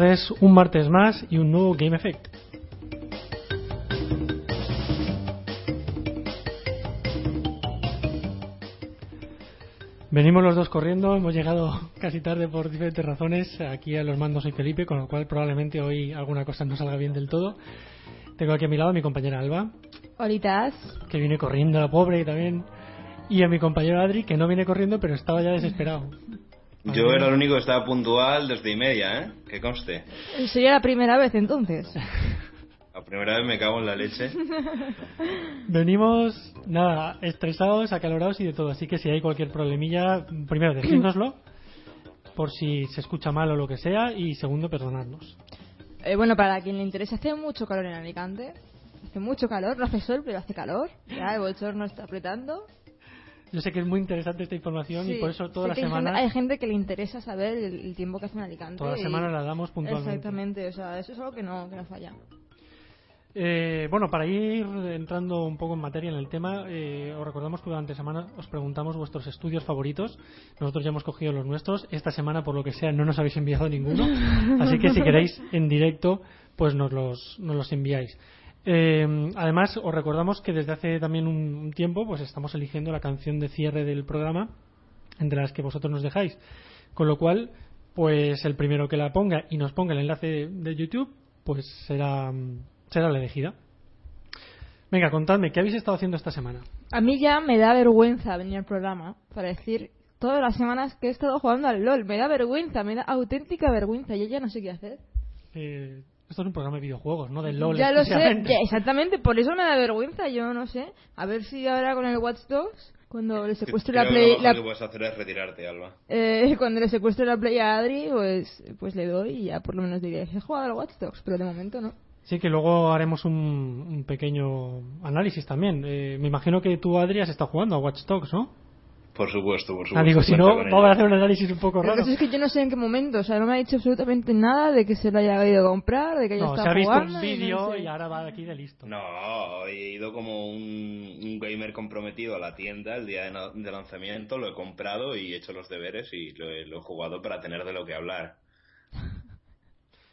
tardes, un martes más y un nuevo Game Effect. Venimos los dos corriendo, hemos llegado casi tarde por diferentes razones. Aquí a los mandos soy Felipe, con lo cual probablemente hoy alguna cosa no salga bien del todo. Tengo aquí a mi lado a mi compañera Alba, Horitas. que viene corriendo, la pobre también. Y a mi compañero Adri, que no viene corriendo, pero estaba ya desesperado. Yo era el único que estaba puntual desde y media, ¿eh? Que conste. Sería la primera vez entonces. La primera vez me cago en la leche. Venimos, nada, estresados, acalorados y de todo. Así que si hay cualquier problemilla, primero decídnoslo, por si se escucha mal o lo que sea, y segundo, perdonadnos. Eh, bueno, para quien le interese, hace mucho calor en Alicante. Hace mucho calor, no hace sol, pero hace calor. Ya el bochorno está apretando. Yo sé que es muy interesante esta información y por eso toda sé la que hay gente- Hay gente que le interesa saber el, el tiempo que hace en Alicante. toda la y- semana la damos puntualmente. Exactamente, o sea, eso es algo que no, que no falla. Eh, bueno, para ir entrando un poco en materia en el tema, eh, os recordamos que durante semana os preguntamos vuestros estudios favoritos. Nosotros ya hemos cogido los nuestros. Esta semana, por lo que sea, no nos habéis enviado ninguno. Así que si queréis en directo, pues nos los, nos los enviáis. Eh, además, os recordamos que desde hace también un, tiempo, pues estamos eligiendo la canción de cierre del programa, entre las que vosotros nos dejáis. Con lo cual, pues el primero que la ponga y nos ponga el enlace de, de YouTube, pues será, será la elegida. Venga, contadme, ¿qué habéis estado haciendo esta semana? A mí ya me da vergüenza venir al programa para decir todas las semanas que he estado jugando al LOL. Me da vergüenza, me da auténtica vergüenza. Yo ya no sé qué hacer. Eh, esto es un programa de videojuegos, no de LOL. ya lo sé, ya, exactamente, por eso me da vergüenza, yo no sé. A ver si ahora con el Watch Dogs, cuando le secuestre la Play, que lo la- que puedes hacer es retirarte, Alba. eh, cuando le secuestre la Play a Adri, pues, pues le doy y ya por lo menos diré, he jugado al Watch Dogs, pero de momento no. Sí, que luego haremos un, un pequeño análisis también. Eh, me imagino que tú, Adri, has estado jugando a Watch Dogs, ¿no? Por supuesto, por supuesto. Ah, digo, si no, vamos a hacer un análisis un poco Lo que raro. es que yo no sé en qué momento, o sea, no me ha dicho absolutamente nada de que se lo haya ido a comprar, de que haya No, se estado ha visto jugando. un y no vídeo sé. y ahora va de aquí de listo. No, he ido como un, un gamer comprometido a la tienda el día de, na- de lanzamiento, lo he comprado y he hecho los deberes y lo he, lo he jugado para tener de lo que hablar.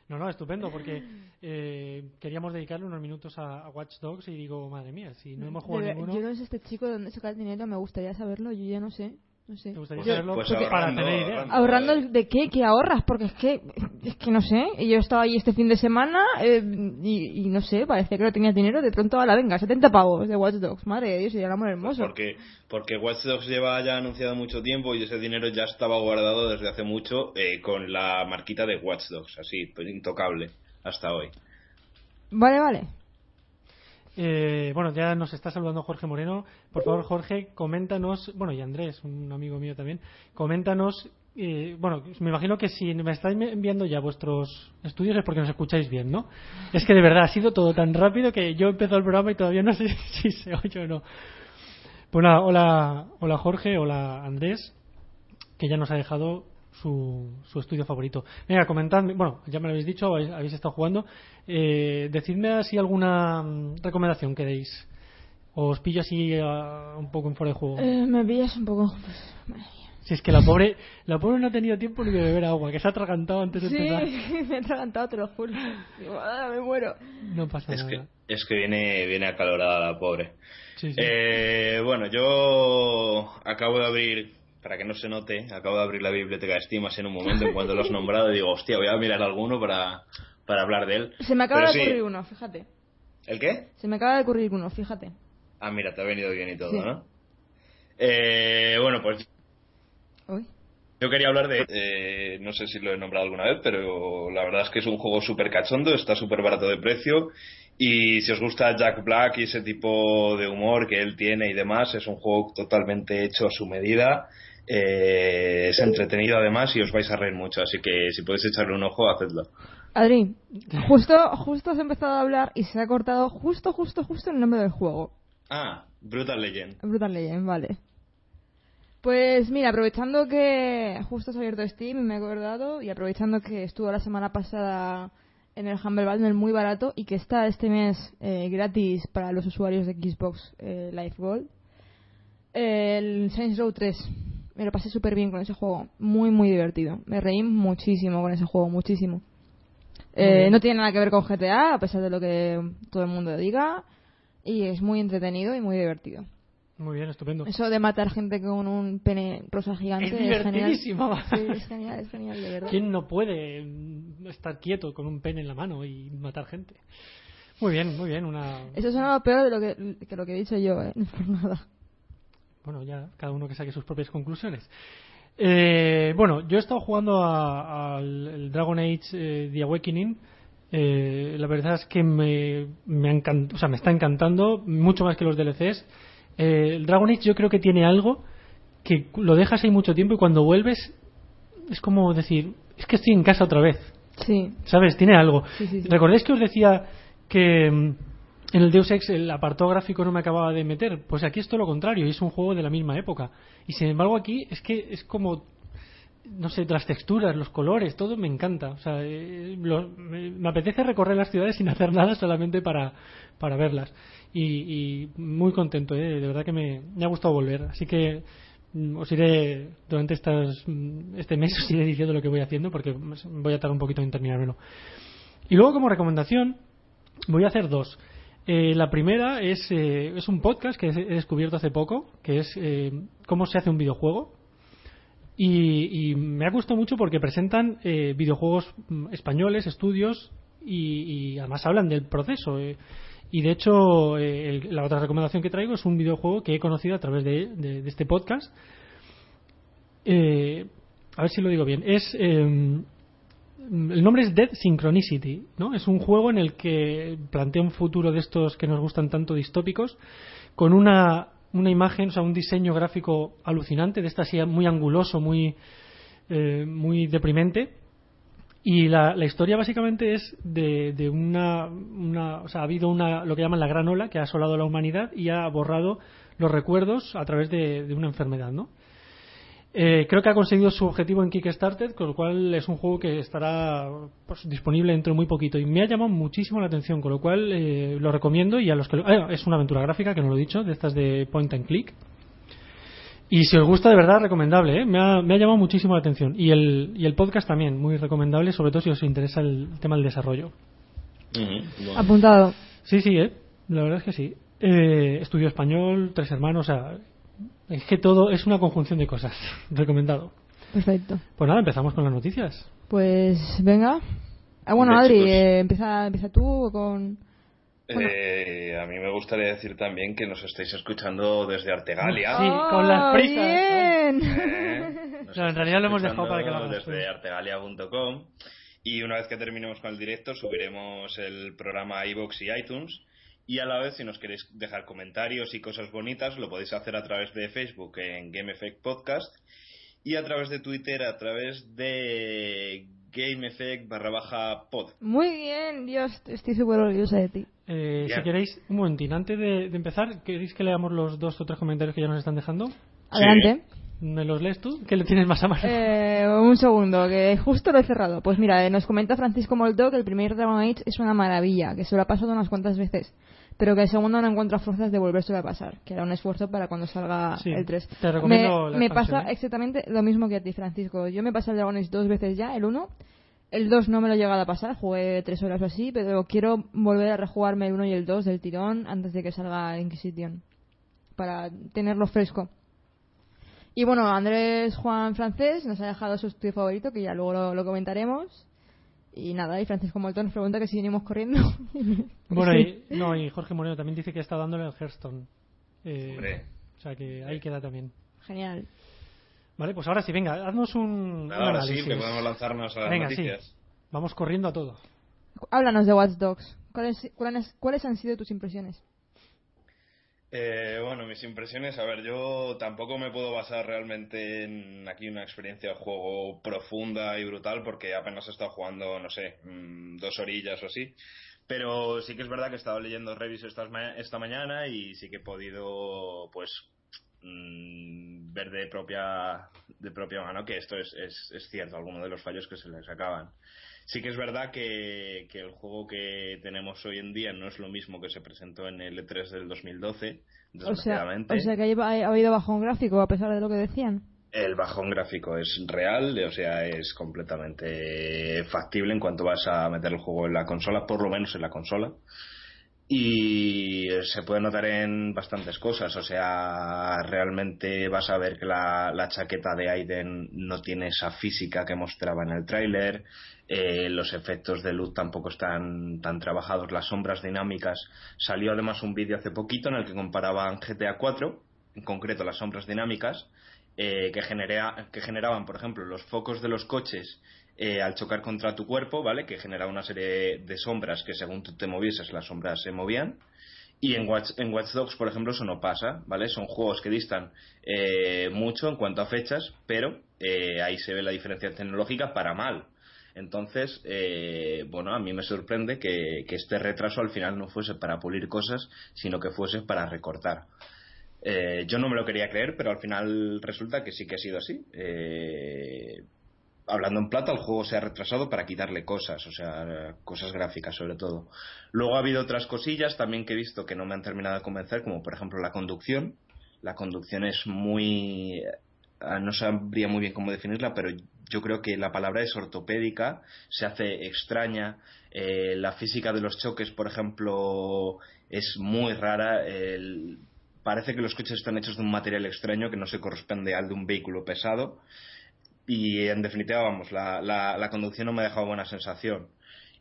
No, no, estupendo, porque eh, queríamos dedicarle unos minutos a, a Watch Dogs y digo, madre mía, si no hemos jugado ninguno, Yo no sé este chico de dónde saca el dinero, me gustaría saberlo, yo ya no sé. No sé. ¿te gustaría Pues- saberlo? pues para ahorrando, tener idea. ahorrando. ¿Ahorrando el- de qué? ¿Qué ahorras? Porque es que, es que no sé. y Yo estaba ahí este fin de semana eh, y, y no sé, parecía que no tenías dinero. De pronto, a la venga, 70 pavos de Watch Dogs. Madre de Dios, y el amor hermoso. Porque, porque Watch Dogs lleva ya anunciado mucho tiempo y ese dinero ya estaba guardado desde hace mucho eh, con la marquita de Watch Dogs, así, pues intocable, hasta hoy. Vale, vale. Eh, bueno, ya nos está saludando Jorge Moreno. Por favor, Jorge, coméntanos, bueno, y Andrés, un amigo mío también, coméntanos, eh, bueno, me imagino que si me estáis enviando ya vuestros estudios es porque nos escucháis bien, ¿no? Es que de verdad ha sido todo tan rápido que yo he empezado el programa y todavía no sé si se oye o no. Pues nada, hola, hola Jorge, hola Andrés, que ya nos ha dejado su, su estudio favorito. Venga, comentadme, bueno, ya me lo habéis dicho, habéis, habéis estado jugando. Eh, decidme así alguna mm, recomendación que deis. Os pillo así ah, un poco en fuera de juego. Eh, me pillas un poco. pues, madre mía. Si es que la pobre, la pobre no ha tenido tiempo ni de beber agua, que se ha atragantado antes de Sí, empezar. me he atragantado, te lo juro. "Ah, me muero. No pasa Es nada. que, es que viene, viene acalorada la pobre. Sí, sí. Eh, bueno, yo acabo de abrir, para que no se note, acabo de abrir la biblioteca de Steam así en un momento en cuanto lo has nombrado y digo, hostia, voy a mirar alguno para, para hablar de él. Se me acaba Pero de sí. ocurrir uno, fíjate. ¿El qué? Se me acaba de ocurrir uno, fíjate. Ah, mira, te ha venido bien y todo, Sí. ¿no? Eh, bueno, pues Uy. yo quería hablar de... eh, no sé si lo he nombrado alguna vez, pero la verdad es que es un juego súper cachondo, está súper barato de precio. Y si os gusta Jack Black y ese tipo de humor que él tiene y demás, es un juego totalmente hecho a su medida. Eh, es entretenido además y os vais a reír mucho, así que si podéis echarle un ojo, hacedlo. Adri, justo, justo has empezado a hablar y se ha cortado justo, justo, justo el nombre del juego. Ah, Brutal Legend. Brutal Legend, vale. Pues mira, aprovechando que justo se ha abierto Steam, me he acordado, y aprovechando que estuvo la semana pasada en el Humble Bundle muy barato y que está este mes eh, gratis para los usuarios de Xbox eh, Live Gold, el Saints Row 3. Me lo pasé súper bien con ese juego, muy, muy divertido. Me reí muchísimo con ese juego, muchísimo. Eh, no tiene nada que ver con GTA, a pesar de lo que todo el mundo diga, y es muy entretenido y muy divertido. Muy bien, estupendo. Eso de matar gente con un pene rosa gigante Es genial. divertidísimo. Sí, es genial, es genial, de verdad. ¿Quién no puede mm, estar quieto con un pene en la mano y matar gente? Muy bien, muy bien. Una... Eso suena peor de lo que, que lo que he dicho yo, ¿eh? No es por nada. Bueno, ya cada uno que saque sus propias conclusiones. Eh, bueno, yo he estado jugando a- al Dragon Age eh, The Awakening. Eh, la verdad es que me, me, ha encant- o sea, me está encantando mucho más que los DLCs. Eh, el Dragon Age yo creo que tiene algo que lo dejas ahí mucho tiempo y cuando vuelves es como decir, es que estoy en casa otra vez. Sí, ¿Sabes? Tiene algo. Sí, sí, sí. ¿Recordáis que os decía que mm, en el Deus Ex el apartado gráfico no me acababa de meter? Pues aquí es todo lo contrario, y es un juego de la misma época. Y sin embargo aquí es que es como, no sé, las texturas, los colores, todo me encanta. O sea, eh, lo- me, apetece recorrer las ciudades sin hacer nada solamente para, para verlas. Y, y muy contento, ¿eh? de verdad que me, ha gustado volver. Así que mm, os iré durante estas, mm, este mes os iré diciendo lo que voy haciendo porque voy a tardar un poquito en terminármelo. Y luego como recomendación voy a hacer dos. Eh, la primera es, eh, es un podcast que he descubierto hace poco, que es eh, cómo se hace un videojuego. Y, y me ha gustado mucho porque presentan eh, videojuegos mm, españoles, estudios, y, además hablan del proceso. eh. Y de hecho, eh, la otra recomendación que traigo es un videojuego que he conocido a través de, de- este podcast. Eh, a ver si lo digo bien. Es eh, el nombre es Dead Synchronicity, ¿no? Es un juego en el que plantea un futuro de estos que nos gustan tanto distópicos, con una, una imagen, o sea, un diseño gráfico alucinante, de esta así muy anguloso, muy, eh, muy deprimente. Y la, la historia básicamente es de, de una. O sea, ha habido una, lo que llaman la gran ola que ha asolado la humanidad y ha borrado los recuerdos a través de, de una enfermedad, ¿no? Eh, creo que ha conseguido su objetivo en Kickstarter, con lo cual es un juego que estará pues, disponible dentro de muy poquito. Y me ha llamado muchísimo la atención, con lo cual eh, lo recomiendo. Y a los que lo- ah, es una aventura gráfica, que no lo he dicho, de estas de point and click. Y si os gusta, de verdad, recomendable. ¿eh? Me, ha, me ha llamado muchísimo la atención. Y el, y el podcast también, muy recomendable, sobre todo si os interesa el tema del desarrollo. Bueno. apuntado. Sí, sí, ¿eh? la verdad es que sí. Eh, estudio español, tres hermanos, o sea, es que todo es una conjunción de cosas. Recomendado. Perfecto. Pues nada, empezamos con las noticias. Pues venga. Ah, bueno, Adri, eh, empieza, empieza tú con... Bueno. Eh, a mí me gustaría decir también que nos estáis escuchando desde Artegalia. Sí, con las prisas, ¡Ah, Bien. Eh, No, en realidad lo hemos dejado para que lo hagas. Desde artegalia.com. Y una vez que terminemos con el directo, subiremos el programa a iVoox y iTunes. Y a la vez, si nos queréis dejar comentarios y cosas bonitas, lo podéis hacer a través de Facebook en Game Effect Podcast y a través de Twitter a través de Game Effect barra baja pod. Muy bien, Dios, estoy súper orgullosa de ti. Eh, si queréis, un momentín, antes de, de empezar, ¿queréis que leamos los dos o tres comentarios que ya nos están dejando? Adelante. ¿Me los lees tú? ¿Qué le tienes más a mano? Eh, un segundo, que justo lo he cerrado. Pues mira, eh, nos comenta Francisco Molto que el primer Dragon Age es una maravilla, que se lo ha pasado unas cuantas veces, pero que el segundo no encuentra fuerzas de volvérselo a pasar, que era un esfuerzo para cuando salga Sí, el 3. te recomiendo me pasa ¿eh? exactamente lo mismo que a ti, Francisco. Yo me pasé el Dragon Age dos veces ya, el 1. El 2 no me lo he llegado a pasar, jugué tres horas o así, pero quiero volver a rejugarme el 1 y el 2 del tirón antes de que salga Inquisition, para tenerlo fresco. Y bueno, Andrés Juan Francés nos ha dejado su estudio favorito, que ya luego lo, lo comentaremos. Y nada, y Francisco Molto nos pregunta que si venimos corriendo. Bueno, y, no, y Jorge Moreno también dice que está dándole el Hearthstone. Eh, Hombre. o sea que ahí queda también. Genial. Vale, pues ahora sí, venga, haznos un, ahora sí, análisis. que podemos lanzarnos a las Venga, sí. Vamos corriendo a todo. Háblanos de Watch Dogs. ¿Cuáles, cuáles, cuáles han sido tus impresiones? Eh, bueno, mis impresiones, a ver, yo tampoco me puedo basar realmente en aquí una experiencia de juego profunda y brutal porque apenas he estado jugando, no sé, mm, dos orillas o así. Pero sí que es verdad que he estado leyendo reviews esta, ma- esta mañana y sí que he podido, pues, mm, ver de propia, de propia mano que esto es, es, es cierto, algunos de los fallos que se les acaban. Sí que es verdad que, que el juego que tenemos hoy en día no es lo mismo que se presentó en el E3 del 2012, O sea, desgraciadamente. o sea que ha habido bajón gráfico a pesar de lo que decían. El bajón gráfico es real, o sea, es completamente factible en cuanto vas a meter el juego en la consola, por lo menos en la consola. Y se puede notar en bastantes cosas, o sea, realmente vas a ver que la, la chaqueta de Aiden no tiene esa física que mostraba en el tráiler, eh, los efectos de luz tampoco están tan trabajados, las sombras dinámicas. Salió además un vídeo hace poquito en el que comparaban GTA 4, en concreto las sombras dinámicas, eh, que, genera- que generaban, por ejemplo, los focos de los coches eh, al chocar contra tu cuerpo, ¿vale? Que generaba una serie de sombras que según tú te movieses, las sombras se movían. Y en Watch, en Watch Dogs, por ejemplo, eso no pasa, ¿vale? Son juegos que distan eh, mucho en cuanto a fechas, pero eh, ahí se ve la diferencia tecnológica para mal. Entonces, bueno, a mí me sorprende que, este retraso al final no fuese para pulir cosas, sino que fuese para recortar. Yo no me lo quería creer, pero al final resulta que sí que ha sido así. Eh, hablando en plata, el juego se ha retrasado para quitarle cosas, o sea, cosas gráficas sobre todo. Luego ha habido otras cosillas también que he visto que no me han terminado de convencer, como por ejemplo la conducción. La conducción es muy... ah, No sabría muy bien cómo definirla, pero yo creo que la palabra es ortopédica, se hace extraña. eh, la física de los choques, por ejemplo, es muy rara. el- parece que los coches están hechos de un material extraño que no se corresponde al de un vehículo pesado. Y en definitiva, vamos, la, la, conducción no me ha dejado buena sensación.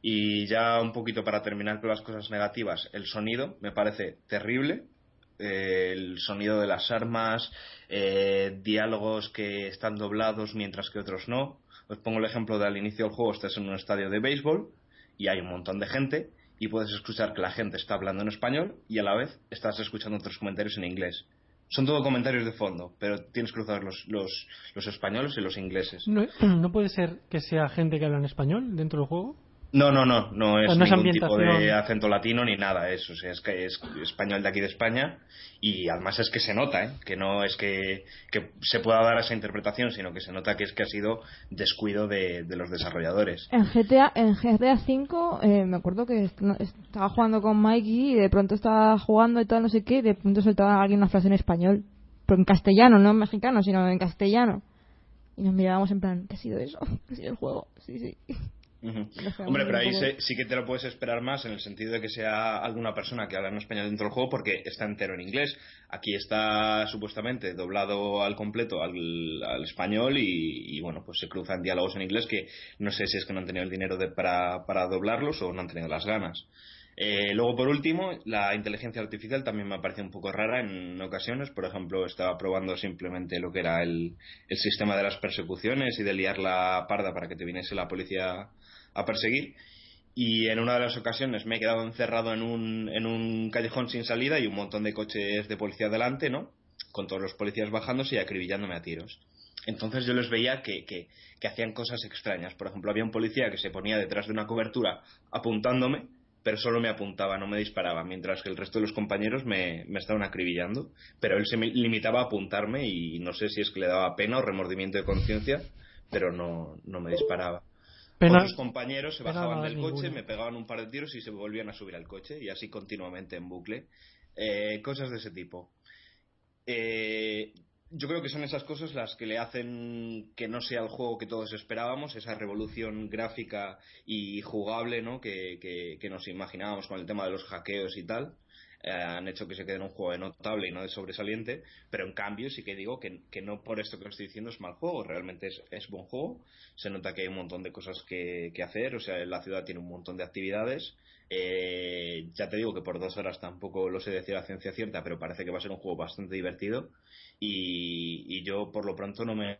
Y ya un poquito para terminar con las cosas negativas, el sonido me parece terrible. Eh, el sonido de las armas, eh, diálogos que están doblados mientras que otros no. Os pongo el ejemplo de al inicio del juego, estás en un estadio de béisbol y hay un montón de gente y puedes escuchar que la gente está hablando en español y a la vez estás escuchando otros comentarios en inglés. Son todo comentarios de fondo, pero tienes que cruzar los, los, los españoles y los ingleses. ¿No, ¿No puede ser que sea gente que habla en español dentro del juego? No, no, no, no es No es ningún tipo de acento latino ni nada, eso, o sea, es que es español de aquí de España y además es que se nota, ¿eh? que no es que, que se pueda dar esa interpretación, sino que se nota que es que ha sido descuido de, de los desarrolladores. En GTA, en GTA 5, eh, me acuerdo que estaba jugando con Mikey y de pronto estaba jugando y tal, no sé qué, y de pronto soltaba alguien una frase en español. Pero en castellano, no en mexicano, sino en castellano. Y nos mirábamos en plan, ¿qué ha sido eso? ¿Qué ha sido el juego? Sí, sí. Hombre, pero ahí poco- se- sí que te lo puedes esperar más en el sentido de que sea alguna persona que habla en español dentro del juego porque está entero en inglés. Aquí está supuestamente doblado al completo al, al español y, y, bueno, pues se cruzan diálogos en inglés que no sé si es que no han tenido el dinero de- para, para doblarlos o no han tenido las ganas. Eh, luego, por último, la inteligencia artificial también me ha parecido un poco rara en ocasiones. Por ejemplo, estaba probando simplemente lo que era el, el sistema de las persecuciones y de liar la parda para que te viniese la policía a perseguir. Y en una de las ocasiones me he quedado encerrado en un, en un callejón sin salida y un montón de coches de policía delante, ¿no? Con todos los policías bajándose y acribillándome a tiros. Entonces yo les veía que, que, que hacían cosas extrañas. Por ejemplo, había un policía que se ponía detrás de una cobertura apuntándome, pero solo me apuntaba, no me disparaba, mientras que el resto de los compañeros me, me estaban acribillando. Pero él se me limitaba a apuntarme y no sé si es que le daba pena o remordimiento de conciencia, pero no, no me disparaba. Pena, Otros compañeros se bajaban del coche, me pegaban un par de tiros y se volvían a subir al coche y así continuamente en bucle. Eh, cosas de ese tipo. Eh, yo creo que son esas cosas las que le hacen que no sea el juego que todos esperábamos, esa revolución gráfica y jugable ¿no? que, que- que nos imaginábamos con el tema de los hackeos y tal. Eh, han hecho que se quede en un juego de notable y no de sobresaliente, pero en cambio sí que digo que, no por esto que estoy diciendo es mal juego, realmente es, buen juego, se nota que hay un montón de cosas que, hacer, o sea, la ciudad tiene un montón de actividades, eh, ya te digo que por dos horas tampoco lo sé decir a ciencia cierta, pero parece que va a ser un juego bastante divertido y, yo por lo pronto no me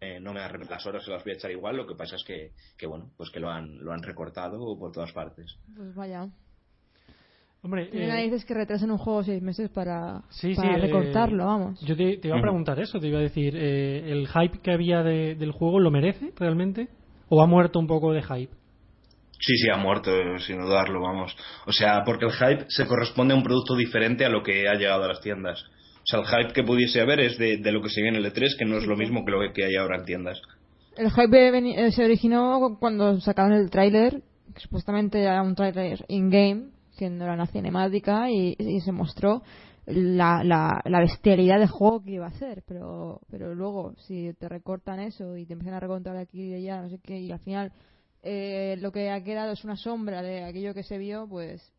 eh, no me las horas se las voy a echar igual lo que pasa es que, que bueno pues que lo han lo han recortado por todas partes. Pues vaya Hombre, eh, dices que retrasen un juego seis meses para, para recortarlo, eh, vamos. Yo te, iba a preguntar eso, te iba a decir, eh, ¿el hype que había del juego lo merece realmente? ¿O ha muerto un poco de hype? Sí, sí, ha muerto, sin dudarlo, vamos. O sea, porque el hype se corresponde a un producto diferente a lo que ha llegado a las tiendas. O sea, el hype que pudiese haber es de, lo que se viene en el E3, que no es lo mismo que lo que hay ahora en tiendas. El hype se originó cuando sacaron el tráiler, que supuestamente era un tráiler in-game, que no era una cinemática y, se mostró la, la, la, bestialidad de juego que iba a ser, pero, pero luego si te recortan eso y te empiezan a recontar aquí y allá, no sé qué, y al final eh, lo que ha quedado es una sombra de aquello que se vio, pues...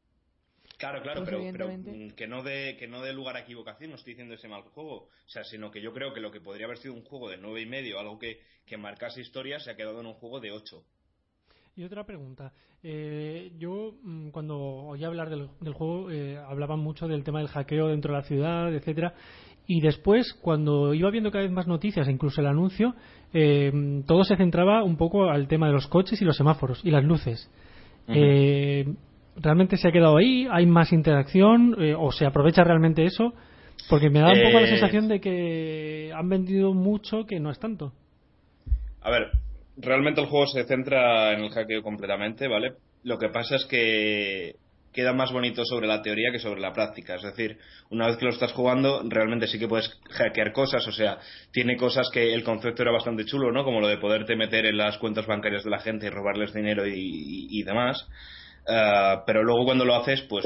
Claro, claro, pues pero, que no dé que no dé lugar a equivocación, no estoy diciendo ese mal juego, o sea, sino que yo creo que lo que podría haber sido un juego de nueve y medio, algo que, que marcase historia, se ha quedado en un juego de ocho. Y otra pregunta. Eh, yo, mm, cuando oí hablar del, juego, eh, hablaban mucho del tema del hackeo dentro de la ciudad, etcétera. Y después, cuando iba viendo cada vez más noticias, incluso el anuncio, eh, todo se centraba un poco al tema de los coches y los semáforos y las luces. ¿Realmente se ha quedado ahí? ¿Hay más interacción? ¿O se aprovecha realmente eso? Porque me da un poco la sensación de que han vendido mucho que no es tanto. A ver, realmente el juego se centra en el hackeo completamente, ¿vale? Lo que pasa es que queda más bonito sobre la teoría que sobre la práctica. Es decir, una vez que lo estás jugando, realmente sí que puedes hackear cosas. O sea, tiene cosas que el concepto era bastante chulo, ¿no? Como lo de poderte meter en las cuentas bancarias de la gente y robarles dinero y, demás. Ah, pero luego cuando lo haces, pues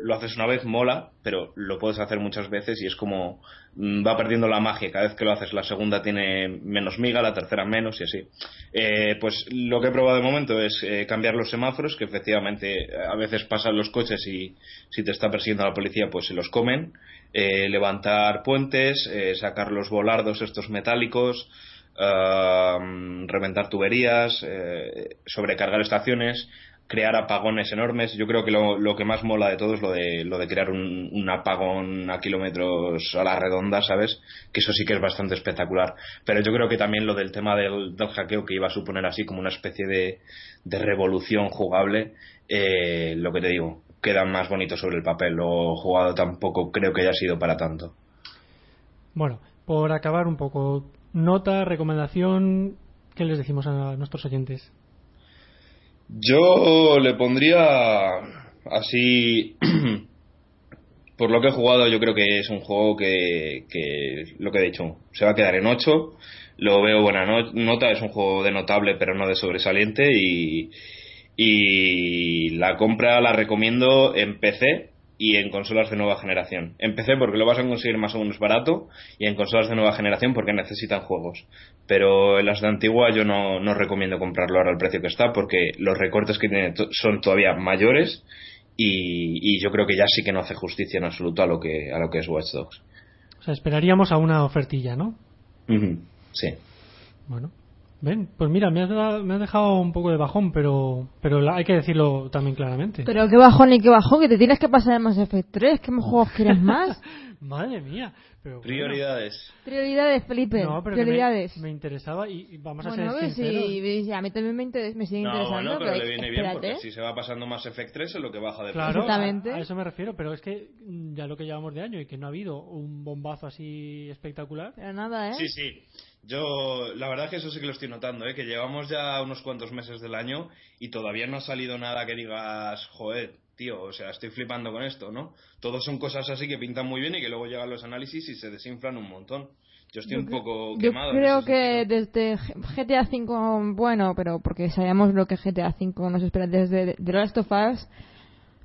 lo haces una vez, mola, pero lo puedes hacer muchas veces y es como mm, va perdiendo la magia. Cada vez que lo haces, la segunda tiene menos miga, la tercera menos y así. Eh, pues lo que he probado de momento es eh, cambiar los semáforos, que efectivamente a veces pasan los coches y si te está persiguiendo la policía, pues se los comen. Eh, levantar puentes, sacar los volardos estos metálicos, reventar tuberías, sobrecargar estaciones crear apagones enormes. Yo creo que lo, que más mola de todo es lo de, lo de crear un, apagón a kilómetros a la redonda, ¿sabes? Que eso sí que es bastante espectacular. Pero yo creo que también lo del tema del, hackeo que iba a suponer así como una especie de, revolución jugable, eh, lo que te digo, queda más bonito sobre el papel. Lo jugado tampoco creo que haya sido para tanto. Bueno, por acabar un poco, nota, recomendación, ¿qué les decimos a nuestros oyentes? Yo le pondría así. por lo que he jugado, yo creo que es un juego que, lo que he dicho, se va a quedar en 8. Lo veo buena nota, es un juego de notable, pero no de sobresaliente. Y, y la compra la recomiendo en PC y en consolas de nueva generación. Empecé porque lo vas a conseguir más o menos barato y en consolas de nueva generación porque necesitan juegos. Pero en las de antigua yo no, no recomiendo comprarlo ahora al precio que está porque los recortes que tiene son todavía mayores y, y, yo creo que ya sí que no hace justicia en absoluto a lo que, a lo que es Watch Dogs. O sea, esperaríamos a una ofertilla, ¿no? Sí. Bueno, Ven, pues mira, me has, me has, dejado un poco de bajón, pero pero hay que decirlo también claramente. Pero qué bajón y qué bajón, que te tienes que pasar en Mass Effect 3, ¿qué juegos quieres más? Madre mía. Prioridades. Prioridades, Felipe. No, pero Prioridades. Me, interesaba y, vamos a ser pues Sí, a mí también me, me sigue interesando. No, pero, le viene bien porque si se va pasando Mass Effect 3 es lo que baja de claro, Exactamente. A, eso me refiero, pero es que mm, ya lo que llevamos de año y que no ha habido un bombazo así espectacular. Pero nada, ¿eh? Sí, sí. Yo, la verdad que eso sí que lo estoy notando, ¿eh? que llevamos ya unos cuantos meses del año y todavía no ha salido nada que digas, joder, tío, o sea, estoy flipando con esto, ¿no? Todos son cosas así que pintan muy bien y que luego llegan los análisis y se desinflan un montón. Yo estoy un poco quemado. Yo creo que desde GTA V, bueno, pero porque sabíamos lo que GTA V nos espera desde The Last of Us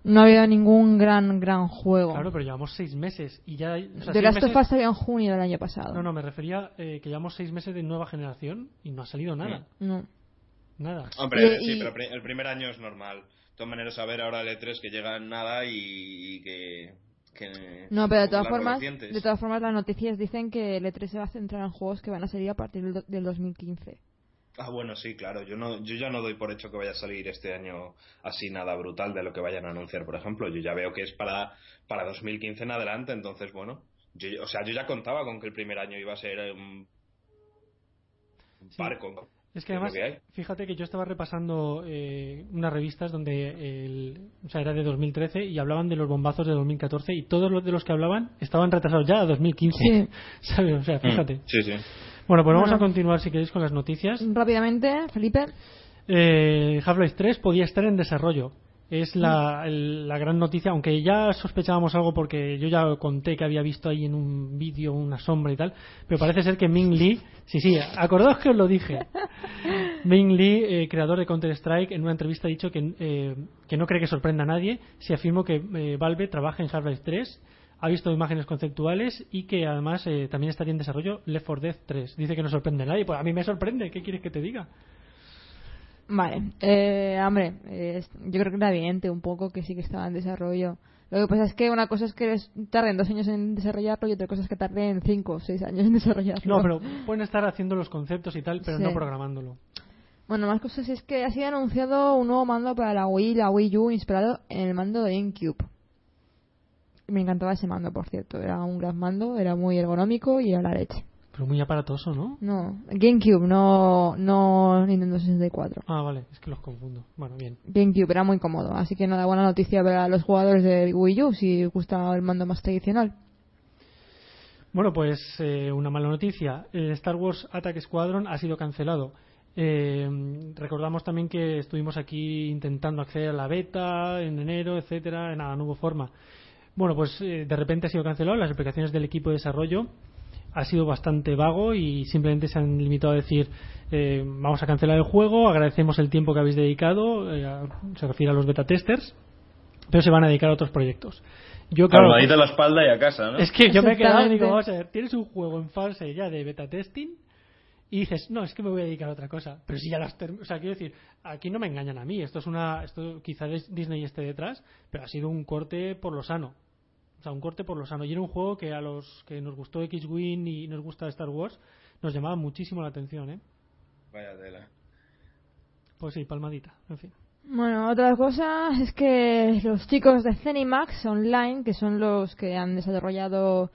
no ha habido ningún gran gran juego. Claro, pero llevamos seis meses y ya. O The Last of Us salió en junio del año pasado. No, no, me refería eh, que llevamos seis meses de nueva generación y no ha salido nada. No. nada. Hombre, Y- sí, y- pero el primer año es normal. De todas maneras, a ver ahora el E3 que llega en nada y, y que, que- No, pero de todas las formas, de todas formas las noticias dicen que el E3 se va a centrar en juegos que van a salir a partir del 2015. Ah, bueno, sí, claro. Yo no, yo ya no doy por hecho que vaya a salir este año así nada brutal de lo que vayan a anunciar, por ejemplo. Yo ya veo que es para, para 2015 en adelante, entonces, bueno. Yo, o sea, yo ya contaba con que el primer año iba a ser un, Sí. barco. Es que además, que fíjate que yo estaba repasando eh, unas revistas donde el, o sea, era de 2013 y hablaban de los bombazos de 2014 y todos los de los que hablaban estaban retrasados ya a 2015. Sí. ¿Sabes? O sea, fíjate. Mm, Sí, sí. Bueno, pues vamos Bueno. a continuar si queréis con las noticias. Rápidamente, Felipe. Eh, Half-Life 3 podía estar en desarrollo. Es la, el- la gran noticia, aunque ya sospechábamos algo porque yo ya conté que había visto ahí en un vídeo una sombra y tal, pero parece ser que Ming Lee, sí, sí, acordaos que os lo dije. Ming Lee, eh, creador de Counter-Strike, en una entrevista ha dicho que, eh, que no cree que sorprenda a nadie si afirmó que eh, Valve trabaja en Half-Life 3, ha visto imágenes conceptuales y que además eh, también estaría en desarrollo Left 4 Dead 3. Dice que no sorprende a nadie, pues a mí me sorprende, ¿qué quieres que te diga? Vale, eh, hombre, eh, yo creo que era evidente un poco que sí que estaba en desarrollo. Lo que pasa es que una cosa es que tarden dos años en desarrollarlo y otra cosa es que tarden cinco o seis años en desarrollarlo. No, pero pueden estar haciendo los conceptos y tal, pero Sí. no programándolo. Bueno, más cosas es que ha sido anunciado un nuevo mando para la Wii la Wii U inspirado en el mando de GameCube. Me encantaba ese mando, por cierto. Era un gran mando, era muy ergonómico y era la leche. Pero muy aparatoso, ¿no? No, GameCube, no, no Nintendo 64. Ah, vale, es que los confundo. Bueno, bien. GameCube era muy cómodo, así que nada, buena noticia para los jugadores de Wii U si gusta el mando más tradicional. Bueno, pues eh, una mala noticia. El Star Wars Attack Squadron ha sido cancelado. Eh, recordamos también que estuvimos aquí intentando acceder a la beta en enero, etcétera, nada, no hubo forma. Bueno, pues eh, de repente ha sido cancelado. Las explicaciones del equipo de desarrollo ha sido bastante vago y simplemente se han limitado a decir eh, vamos a cancelar el juego, agradecemos el tiempo que habéis dedicado, eh, a- se refiere a los beta testers, pero se van a dedicar a otros proyectos. Yo, claro, Palmadita en la espalda y a casa, ¿no? es que yo me he quedado y digo, vamos a ver, tienes un juego en fase ya de beta testing y dices, no, es que me voy a dedicar a otra cosa. Pero si ya las o sea, quiero decir, aquí no me engañan a mí. Esto es una, esto quizá Dis- Disney esté detrás, pero ha sido un corte por lo sano. O sea, un corte por lo sano. Y era un juego que a los que nos gustó X-Wing y nos gusta Star Wars, nos llamaba muchísimo la atención, ¿eh? Vaya tela. Pues sí, palmadita, en fin. Bueno, otra cosa es que los chicos de Zenimax Online, que son los que han desarrollado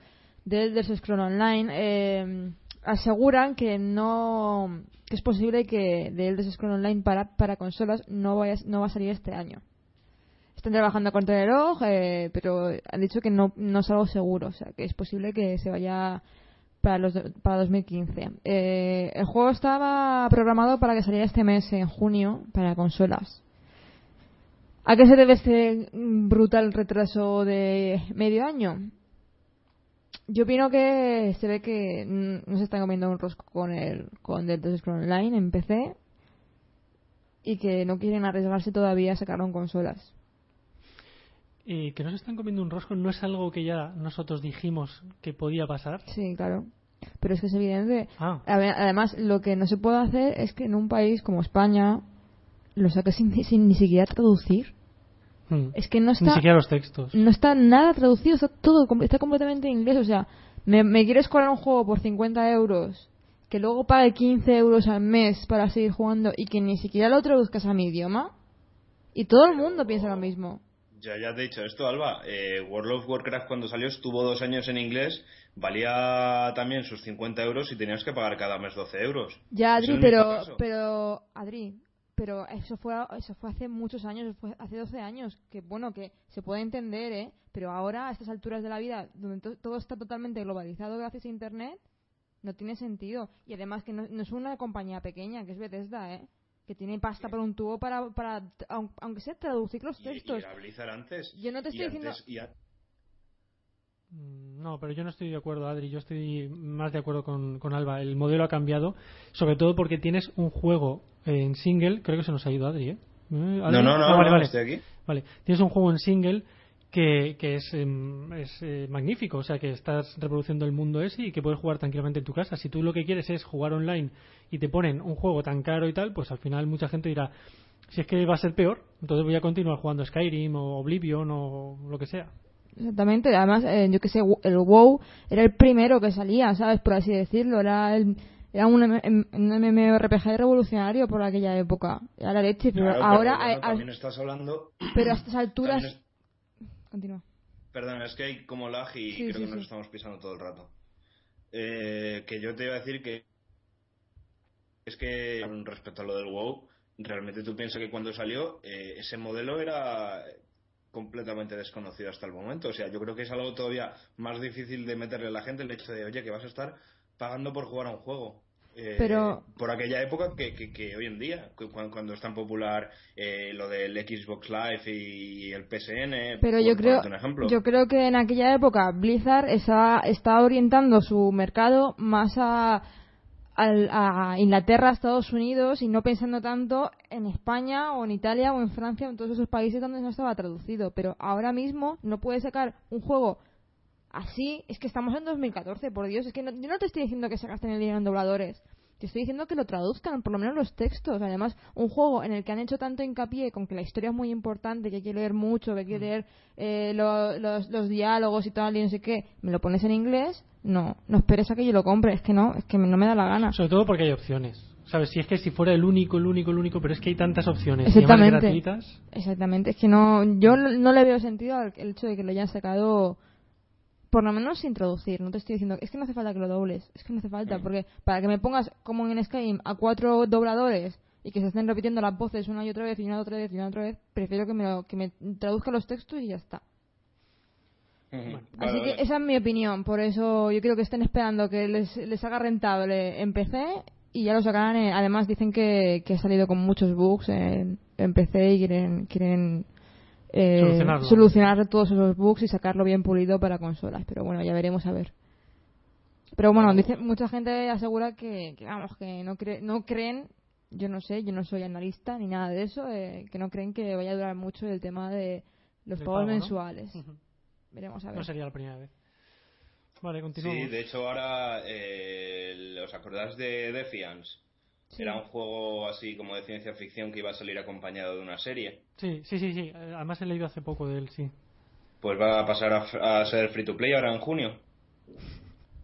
The Elder Scrolls Online, eh, aseguran que no que es posible que The Elder Scrolls Online para, para consolas no, vaya, no va a salir este año. Están trabajando el reloj, eh, pero han dicho que no, no es algo seguro, o sea, que es posible que se vaya para, los, para 2015. Eh, el juego estaba programado para que saliera este mes, en junio, para consolas. ¿A qué se debe este brutal retraso de medio año? Yo opino que se ve que no se están comiendo un rosco con el con The Elder Scrolls Online en PC y que no quieren arriesgarse todavía a sacarlo en consolas. Y que nos están comiendo un rosco no es algo que ya nosotros dijimos que podía pasar. Sí, claro. Pero es que es evidente. Ah, Además, lo que no se puede hacer es que en un país como España lo saques sin, sin ni siquiera traducir. hmm. Es que no ni está, siquiera los textos. no está nada traducido, está todo, está completamente en inglés. O sea, me, me quieres cobrar un juego por 50 euros, que luego pague 15 euros al mes para seguir jugando y que ni siquiera lo traduzcas a mi idioma. Y todo el mundo piensa lo mismo. Ya, ya te he dicho esto, Alba. Eh, World of Warcraft cuando salió estuvo dos años en inglés, valía también sus 50 euros y tenías que pagar cada mes 12 euros. Ya, Adri, pero, pero, Adri, pero eso fue, eso fue hace muchos años, fue hace 12 años, que bueno, que se puede entender, ¿eh? Pero ahora, a estas alturas de la vida, donde to- todo está totalmente globalizado gracias a Internet, no tiene sentido. Y además que no, no es una compañía pequeña, que es Bethesda, ¿eh? Que tiene pasta por un tubo para, para aun- aunque sea traducir los Y, y textos. era Blizzard antes. Yo no te estoy y diciendo- antes- y a- Mm, No, pero yo no estoy de acuerdo, Adri. Yo estoy más de acuerdo con, con Alba. El modelo ha cambiado, sobre todo porque tienes un juego en single. Creo que se nos ha ido Adri, ¿eh? ¿Adri? No, no, no, Ah, vale, no, vale. estoy aquí. Vale, tienes un juego en single que, que es, em, es eh, magnífico. O sea, que estás reproduciendo el mundo ese y que puedes jugar tranquilamente en tu casa. Si tú lo que quieres es jugar online y te ponen un juego tan caro y tal, pues al final mucha gente dirá, si es que va a ser peor, entonces voy a continuar jugando Skyrim o Oblivion o lo que sea. Exactamente, además, eh, yo que sé, el WoW era el primero que salía, ¿sabes? Por así decirlo, era el, era un, MMORPG revolucionario por aquella época. Era la leche, pero Claro, ahora, bueno, a- a- también estás hablando. pero a estas alturas. es- Continúa. Perdón, es que hay como lag y Sí, creo sí, que nos estamos pisando todo el rato. Eh, que yo te iba a decir que es que respecto a lo del WoW, realmente tú piensas que cuando salió eh, ese modelo era completamente desconocido hasta el momento. O sea, yo creo que es algo todavía más difícil de meterle a la gente el hecho de, oye, que vas a estar pagando por jugar a un juego. Eh, Pero- por aquella época que, que, que hoy en día, cu- cuando, cuando es tan popular eh, lo del Xbox Live y el PSN. Pero por yo creo, yo creo que en aquella época Blizzard está, está orientando su mercado más a, al- a Inglaterra, Estados Unidos y no pensando tanto en España o en Italia o en Francia o en todos esos países donde no estaba traducido. Pero ahora mismo no puedes sacar un juego así. Es que estamos en 2014, por Dios. Es que no- yo no te estoy diciendo que se gasten el dinero en dobladores. Te estoy diciendo que lo traduzcan, por lo menos los textos. Además, un juego en el que han hecho tanto hincapié con que la historia es muy importante, que hay que leer mucho, que hay que leer eh, lo- los, los diálogos y tal, y no sé qué, me lo pones en inglés, no, no esperes a que yo lo compre. Es que no, es que no me da la gana. Sobre todo porque hay opciones. ¿Sabes? Si es que si fuera el único, el único, el único, pero es que hay tantas opciones. Y Exactamente. gratuitas. Exactamente, es que no, yo no le veo sentido al hecho de que lo hayan sacado, por lo menos sin traducir. No te estoy diciendo, es que no hace falta que lo dobles, es que no hace falta, porque para que me pongas como en Skyrim a cuatro dobladores y que se estén repitiendo las voces una y otra vez y una y otra vez y una y otra vez, prefiero que me, lo- que me traduzca los textos y ya está. Bueno, Así vale. que esa es mi opinión, por eso yo creo que estén esperando que les, les haga rentable en PC y ya lo sacarán. en- además dicen que, que ha salido con muchos bugs en, en PC y quieren, quieren eh, solucionar todos esos bugs y sacarlo bien pulido para consolas. Pero bueno, ya veremos a ver. Pero bueno, dice, mucha gente asegura que, que, vamos, que no, cre- no creen, yo no sé, yo no soy analista ni nada de eso, eh, que no creen que vaya a durar mucho el tema de los pagos pago, ¿no? mensuales. Ujú. Veremos a ver. No sería la primera vez. Vale, continuamos. Sí, de hecho ahora, eh, ¿os acordáis de Defiance? Sí. Era un juego así como de ciencia ficción que iba a salir acompañado de una serie. Sí, sí, sí, sí. Además he leído hace poco de él, sí. Pues va a pasar a, a ser free to play ahora en junio.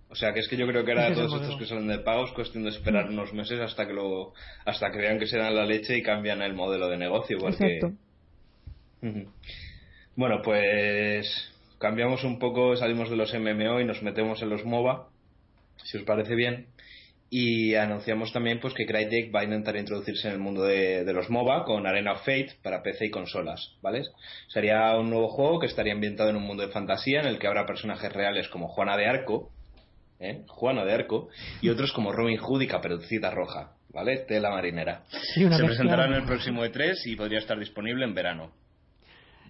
O sea que es que yo creo que ahora todos estos que salen de pagos cuestión de esperar unos meses hasta que lo hasta que vean que se dan la leche y cambian el modelo de negocio porque Exacto. Bueno, pues cambiamos un poco, salimos de los MMO y nos metemos en los MOBA, si os parece bien. Y anunciamos también pues que Crytek va a intentar introducirse en el mundo de, de los MOBA con Arena of Fate para PC y consolas, ¿vale? Sería un nuevo juego que estaría ambientado en un mundo de fantasía en el que habrá personajes reales como Juana de Arco, ¿eh? Juana de Arco, y otros como Robin Hood y Caperucita Roja, ¿vale? Tela marinera. Sí, una Se presentará en el próximo E3 y podría estar disponible en verano.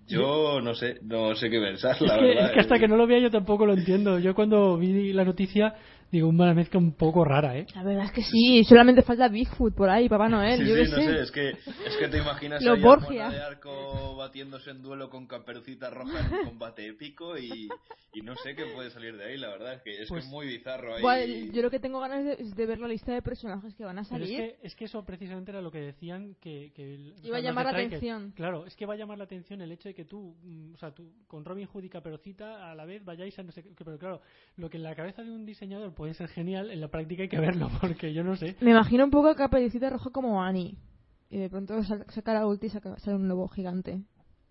Yo no sé, no sé qué pensar, la es, que, verdad. es que hasta que no lo vea yo tampoco lo entiendo. Yo cuando vi la noticia digo una mezcla un poco rara, ¿eh? La verdad es que sí, solamente falta Bigfoot por ahí, Papá Noel, Sí, yo sí, no sé. sé, es que, es que te imaginas a Borgia. De Arco batiéndose en duelo con Caperucita Roja en un combate épico y, y no sé qué puede salir de ahí, la verdad, es que es, que Pues- es muy bizarro ahí. Buah, yo lo que tengo ganas de, es de ver la lista de personajes que van a Pero es salir. que, es que eso precisamente era lo que decían que... que Iba a llamar la atención. Claro, es que va a llamar la atención el hecho de que tú, mm, o sea, tú con Robin Hood y Caperucita a la vez vayáis a no sé qué, pero claro, lo que en la cabeza de un diseñador puede ser genial, en la práctica hay que verlo, porque yo no sé. Me imagino un poco a Caperucita Roja como Annie. Y de pronto sa- saca la ulti y saca, sale un lobo gigante.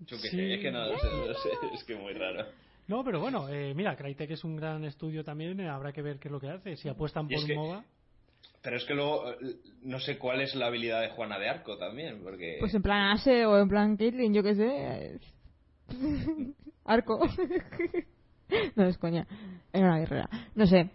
Yo Sí. sé, es que no, no sé, no sé, es que muy raro. No, pero bueno, eh, mira, Crytek es un gran estudio también, eh, habrá que ver qué es lo que hace. Si apuestan Y por que- MOBA, Pero es que luego eh, no sé cuál es la habilidad de Juana de Arco también, porque... Pues en plan Ashe o en plan Caitlyn, yo qué sé. Arco. no es coña. Era una guerrera. No sé.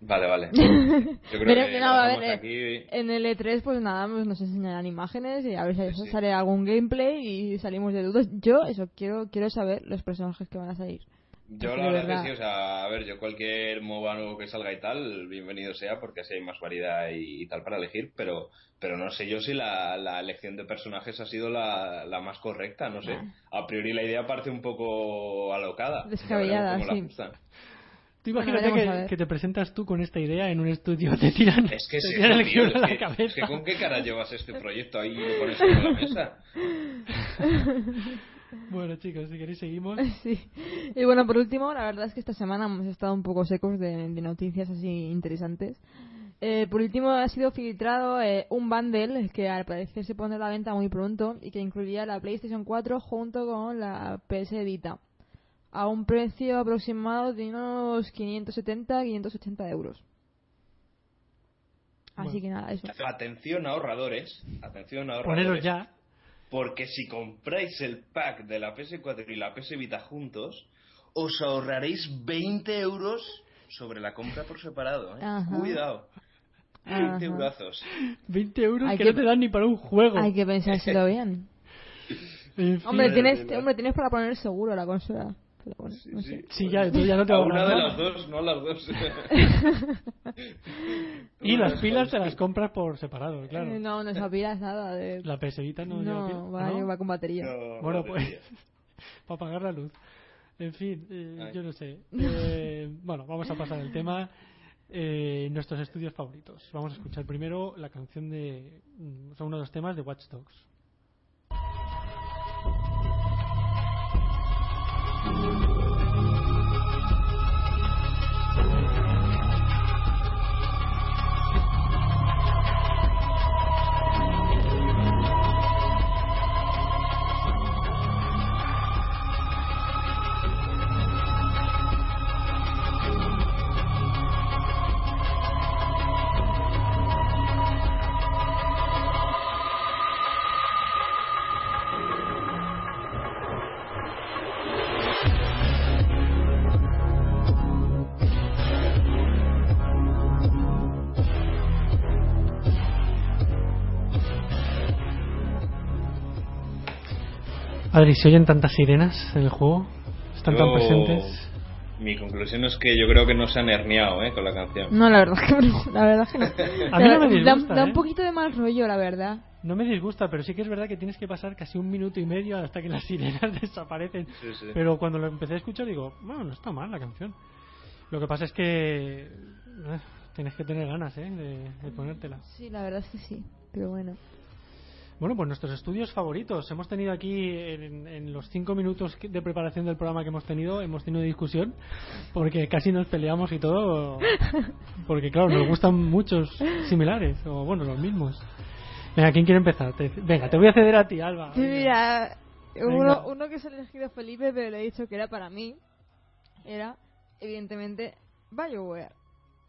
Vale, vale. Yo creo Pero que no, a ver, eh, aquí. En el E3, pues nada, pues nos enseñarán imágenes y a ver si sí. sale algún gameplay y salimos de dudas. Yo, eso, quiero quiero saber los personajes que van a salir. Yo Así la verdad, verdad. que sí, o sea, a ver, yo cualquier MOBA nuevo que salga y tal, bienvenido sea porque así hay más variedad y, y tal para elegir, pero pero no sé yo si la, la elección de personajes ha sido la, la más correcta, no sé. Ah. A priori la idea parece un poco alocada. Descabellada, la sí. ajustan. Tú imagínate que, te presentas tú con esta idea en un estudio, te tiran, Es que te es tiran eso, el tío, es a la que, es cabeza. que con qué cara llevas este proyecto ahí y lo pones sobre la mesa. Bueno, chicos, si queréis seguimos. Sí. Y bueno, por último, la verdad es que esta semana hemos estado un poco secos de, de noticias así interesantes. Eh, por último, ha sido filtrado eh, un bundle que al parecer se pone a la venta muy pronto y que incluiría la PlayStation 4 junto con la PS Vita a un precio aproximado de unos 570-580 euros. Así Bueno. que nada, eso. Atención ahorradores, atención ahorradores. Poneros ya. Porque si compráis el pack de la PS4 y la PS Vita juntos, os ahorraréis 20 euros sobre la compra por separado. ¿eh? Cuidado. Ajá. 20 eurazos. 20 euros Hay que, que- no te dan ni para un juego. Hay que pensárselo bien. En fin. Hombre, tienes, hombre, tienes para poner seguro la consola. Pero bueno, no sé. Sí, ya, ya no te A una de las dos, no a las dos. Y las pilas te las compras por separado, claro. Eh, No, no se apilas nada. De... La PS Vita no, lleva no, va, ¿no? va con batería. No, Bueno, pues mía. para apagar la luz. En fin, eh, yo no sé. Eh, bueno, vamos a pasar al tema. Eh, nuestros estudios favoritos. Vamos a escuchar primero la canción de. mm, O sea, uno de los temas de Watch Dogs. Adri, ¿se oyen tantas sirenas en el juego? ¿Están tan Yo- presentes? Mi conclusión es que yo creo que no se han herniado ¿eh? con la canción. No, la verdad que no. La verdad que no. A mí no me da, disgusta, da ¿eh? un poquito de mal rollo, la verdad. No me disgusta, pero sí que es verdad que tienes que pasar casi un minuto y medio hasta que las sirenas desaparecen. Sí, sí. Pero cuando lo empecé a escuchar digo, bueno, no está mal la canción. Lo que pasa es que eh, tienes que tener ganas ¿eh? de, de ponértela. Sí, la verdad es que sí. Pero bueno. Bueno, pues nuestros estudios favoritos. Hemos tenido aquí, en, en los cinco minutos de preparación del programa que hemos tenido, hemos tenido discusión, porque casi nos peleamos y todo, porque claro, nos gustan muchos similares, o bueno, los mismos. Venga, ¿quién quiere empezar? Te- venga, te voy a ceder a ti, Alba. Sí, mira, uno, uno que se ha elegido Felipe, pero le he dicho que era para mí, era, evidentemente, BioWare.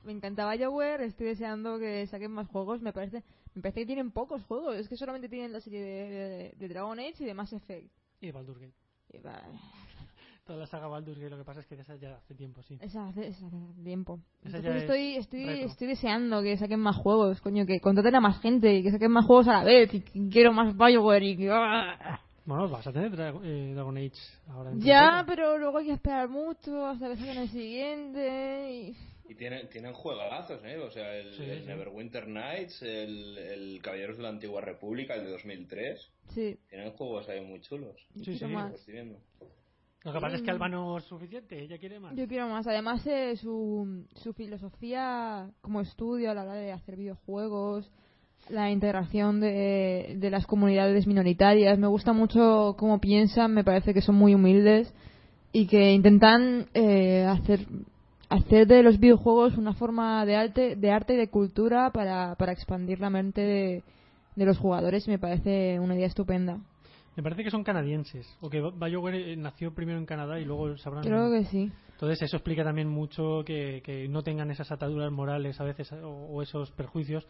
Me encanta BioWare, estoy deseando que saquen más juegos, me parece me parece que tienen pocos juegos, es que solamente tienen la serie de, de- de Dragon Age y de Mass Effect. Y Baldur's Gate. Y va- Toda la saga Baldur's Gate, lo que pasa es que de esa ya hace tiempo, sí. Esa hace, esa hace tiempo. Esa Entonces estoy, estoy, estoy deseando que saquen más juegos, coño, que contraten a más gente y que saquen más juegos a la vez y que quiero más BioWare y que... Bueno, vas a tener eh, Dragon Age ahora. de Ya, pero luego hay que esperar mucho hasta que saquen el siguiente y... Y tienen, tienen juegazos, ¿eh? O sea, el, Sí, el sí. Neverwinter Nights, el, el Caballeros de la Antigua República, el de 2003. Sí, Tienen juegos ahí muy chulos. yo Sí, quiero sí. más. Lo estoy viendo. Lo que pasa es que Alba no es suficiente, ella quiere más. Yo quiero más. Además, eh, su, su filosofía como estudio a la hora de hacer videojuegos, la integración de, de las comunidades minoritarias. Me gusta mucho cómo piensan, me parece que son muy humildes y que intentan eh, hacer hacer de los videojuegos una forma de arte, de arte y de cultura para, para expandir la mente de, de los jugadores. Me parece una idea estupenda. Me parece que son canadienses, o que BioWare eh, nació primero en Canadá y luego sabrán. Creo que sí. Entonces eso explica también mucho que, que no tengan esas ataduras morales a veces o, o esos perjuicios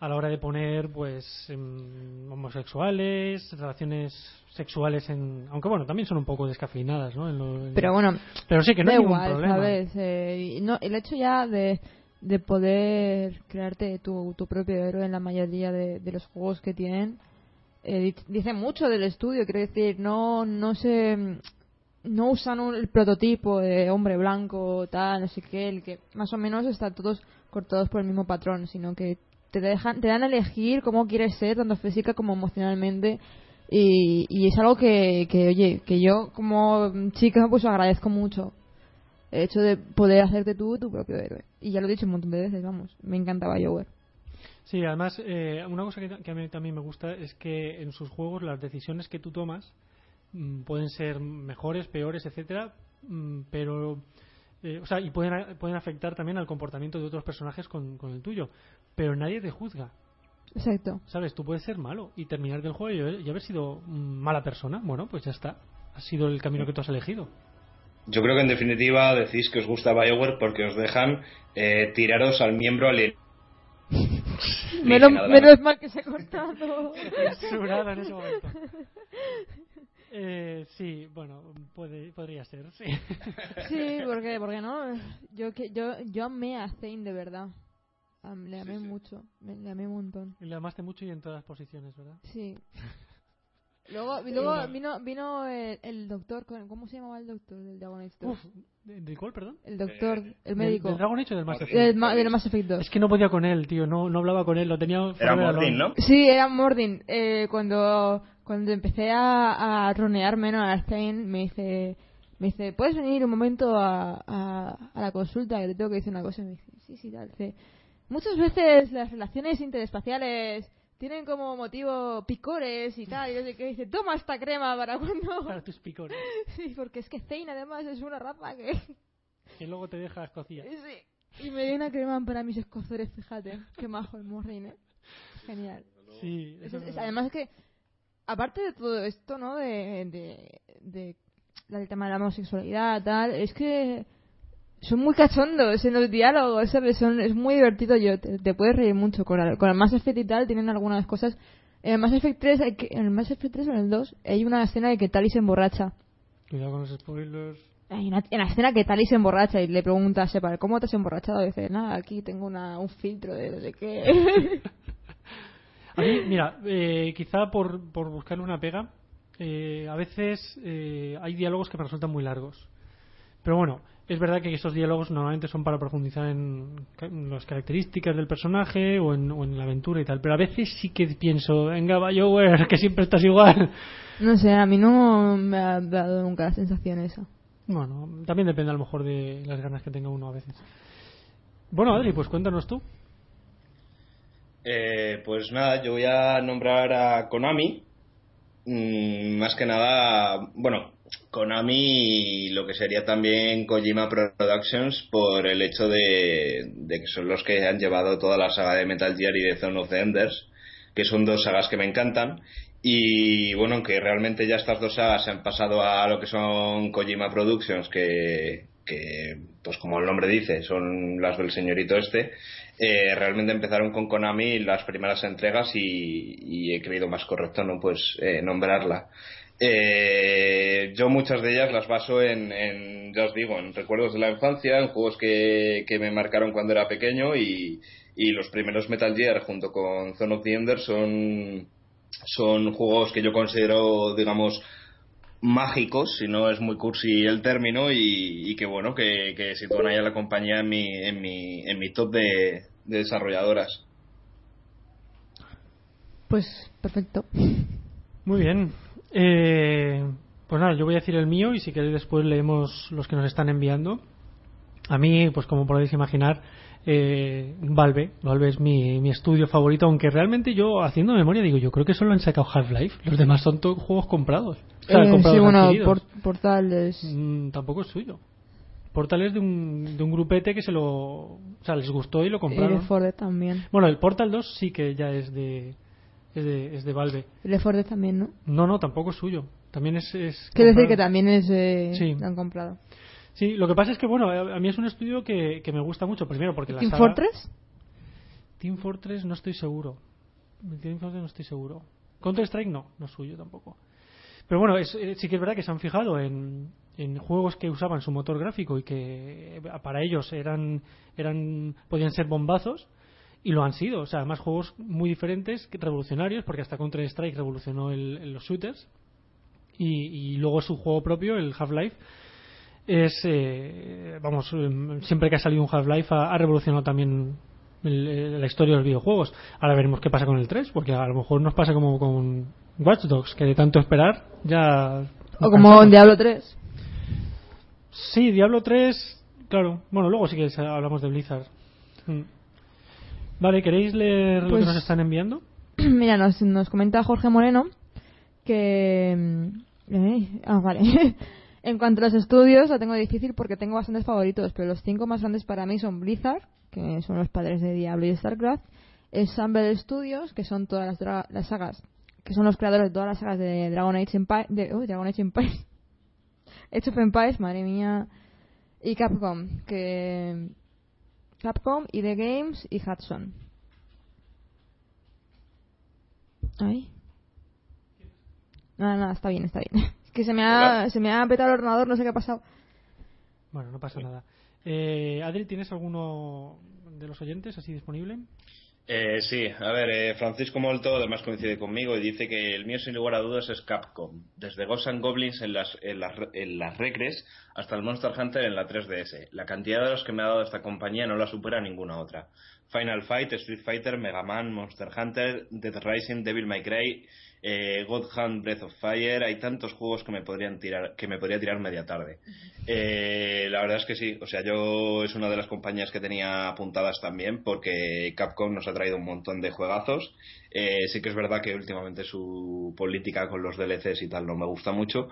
a la hora de poner pues em, homosexuales, relaciones sexuales en aunque bueno también son un poco descafeinadas, ¿no? En lo- en- Pero bueno, pero sí que no hay ningún igual, problema. ¿sabes? Eh, no, el hecho ya de, de poder crearte tu, tu propio héroe en la mayoría de, de los juegos que tienen eh, di- dice mucho del estudio, quiero decir, no no se no usan un- el prototipo de hombre blanco, tal, no sé qué, el que más o menos están todos cortados por el mismo patrón, sino que te dejan, te dan a elegir cómo quieres ser, tanto física como emocionalmente. Y, y es algo que, que, oye, que yo como chica pues agradezco mucho. El hecho de poder hacerte tú tu propio héroe. Y ya lo he dicho un montón de veces, vamos. Me encantaba BioWare. Sí, además, eh, una cosa que, a mí también me gusta es que en sus juegos las decisiones que tú tomas mm, pueden ser mejores, peores, etcétera, mm, pero. Eh, o sea, y pueden, pueden afectar también al comportamiento de otros personajes con, con el tuyo. Pero nadie te juzga. Exacto. ¿Sabes? Tú puedes ser malo y terminar del juego y haber, y haber sido mala persona. Bueno, pues ya está. Ha sido el camino que tú has elegido. Yo creo que en definitiva decís que os gusta BioWare porque os dejan eh, tiraros al miembro alien. Menos, menos mal que se ha cortado. En ese momento. Eh, sí, bueno, puede, podría ser, sí. Sí, porque, porque no. Yo que yo yo amé a Zane de verdad. Am- le amé Sí, sí. mucho, me, le amé un montón. Le amaste mucho y en todas las posiciones, ¿verdad? Sí. Luego, y luego vino vino el, el doctor, ¿cómo se llamaba el doctor del Dragon Age 2? Uf, ¿de, de cuál, perdón? El doctor, Eh, el ¿Del- médico. ¿Del Dragon Age o del Mass Effect? Del, ma- del Mass Effect 2. Es que no podía con él, tío, no, no hablaba con él, lo tenía Era de Mordin. ¿no? Sí, era Mordin. Eh, cuando, cuando empecé a, a ronear menos a Zane, me dice, me dice, ¿puedes venir un momento a, a, a la consulta que te tengo que decir una cosa? Y me dice, sí, sí, tal. Dice, muchas veces las relaciones interespaciales tienen como motivo picores y tal. Y no sé qué. Dice, toma esta crema para cuando... Para tus picores. Sí, porque es que Zane además es una raza que... Que luego te deja escocía. Sí. Y me dio una crema para mis escozores, fíjate. Qué majo el Mordin, ¿eh? Genial. Sí, Es- es- además que, aparte de todo esto, ¿no? De, de, de la- el tema de la homosexualidad, tal, es que son muy cachondos en los diálogos, ¿sabes? Son, es muy divertido, yo te, te puedes reír mucho. Con, el- con el Mass Effect y tal tienen algunas cosas. En el Mass Effect 3, hay que, en el Mass Effect 3 o en el 2, hay una escena de que Tali se emborracha. Cuidado con los spoilers. Hay una, en la escena que Tali se emborracha y le pregunta a Shepard, ¿cómo te has emborrachado? Y dice, nada, aquí tengo una, un filtro de no sé qué. A mí, mira, eh, quizá por, por buscarle una pega, eh, a veces eh, hay diálogos que me resultan muy largos. Pero bueno, es verdad que esos diálogos normalmente son para profundizar en, en las características del personaje o en, o en la aventura y tal. Pero a veces sí que pienso, venga, BioWare, que siempre estás igual. no sé, a mí no me ha dado nunca la sensación esa. Bueno, también depende a lo mejor de las ganas que tenga uno a veces. Bueno, Adri, pues cuéntanos tú. Eh, pues nada, yo voy a nombrar a Konami. Mm, más que nada, bueno, Konami y lo que sería también Kojima Productions por el hecho de, que son los que han llevado toda la saga de Metal Gear y de Zone of the Enders, que son dos sagas que me encantan. Y bueno, aunque realmente ya estas dos sagas se han pasado a lo que son Kojima Productions, que, que pues como el nombre dice, son las del señorito este, eh, realmente empezaron con Konami las primeras entregas y, y he creído más correcto no pues eh, nombrarla. Eh, yo muchas de ellas las baso en, en, ya os digo, en recuerdos de la infancia, en juegos que, que me marcaron cuando era pequeño y, y los primeros Metal Gear junto con Zone of the Enders son, son juegos que yo considero, digamos, mágicos, si no es muy cursi el término, y, y que bueno, que, que sitúan ahí a la compañía en mi, en mi, en mi top de, de desarrolladoras. Pues perfecto. Muy bien. Eh, pues nada, yo voy a decir el mío y si queréis después leemos los que nos están enviando. A mí, pues como podéis imaginar, eh, Valve, Valve es mi, mi estudio favorito, aunque realmente yo, haciendo memoria, digo, yo creo que solo han sacado Half-Life, los demás son todos juegos comprados. O sea, Eh, comprados sí, bueno, por- Portal es... Mm, tampoco es suyo. Portal es de un, de un grupete que se lo... O sea, les gustó y lo Y compraron. 4 Dead también. Bueno, el Portal 2 sí que ya es de, es de, es de Valve. 4 Dead también, ¿no? No, no, tampoco es suyo. También es... es Quiero decir que también es... Eh, Sí. Lo han comprado. Sí, lo que pasa es que, bueno, a mí es un estudio que, que me gusta mucho. Primero porque la ¿Team saga- Fortress? Team Fortress no estoy seguro. Team Fortress no estoy seguro. Counter Strike no, no es suyo tampoco. Pero bueno, es- eh, sí que es verdad que se han fijado en, en juegos que usaban su motor gráfico y que eh, para ellos eran, eran podían ser bombazos y lo han sido. O sea, además juegos muy diferentes, revolucionarios, porque hasta Counter Strike revolucionó el- el- los shooters. y, y luego su juego propio, el Half-Life, es, eh, vamos, eh, siempre que ha salido un Half-Life ha, ha revolucionado también el- el- la historia de los videojuegos. Ahora veremos qué pasa con el 3, porque a lo mejor nos pasa como con Watch Dogs, que de tanto esperar ya... O como en Diablo 3. Sí, Diablo 3, claro. Bueno, luego sí que hablamos de Blizzard. Mm. Vale, ¿queréis leer lo Pues- que nos están enviando? Mira, nos, nos comenta Jorge Moreno que... mm, eh, ah, vale. en cuanto a los estudios, lo tengo difícil porque tengo bastantes favoritos, pero los cinco más grandes para mí son Blizzard, que son los padres de Diablo y StarCraft, Ensemble Studios, que son todas las, las sagas, que son los creadores de todas las sagas de Dragon Age de, Dragon Age Age of Empires, madre mía, y Capcom, que Capcom The Games y Hudson. Ay. Nada, nada, está bien, está bien. Que se me ha, se me ha petado el ordenador, no sé qué ha pasado. Bueno, no pasa nada. Eh, Adri, ¿tienes alguno de los oyentes así disponible? Eh, sí, a ver, eh, Francisco Molto además coincide conmigo y dice que el mío sin lugar a dudas es Capcom. Desde Ghosts and Goblins en las, en las, en las Recres hasta el Monster Hunter en la 3DS. La cantidad de los que me ha dado esta compañía no la supera ninguna otra. Final Fight, Street Fighter, Mega Man, Monster Hunter, Dead Rising, Devil May Cry, eh, God Hand, Breath of Fire. Hay tantos juegos que me podrían tirar, que me podría tirar media tarde. Eh, la verdad es que sí, o sea, yo es una de las compañías que tenía apuntadas también porque Capcom nos ha traído un montón de juegazos. Eh, sí que es verdad que últimamente su política con los DLCs y tal no me gusta mucho,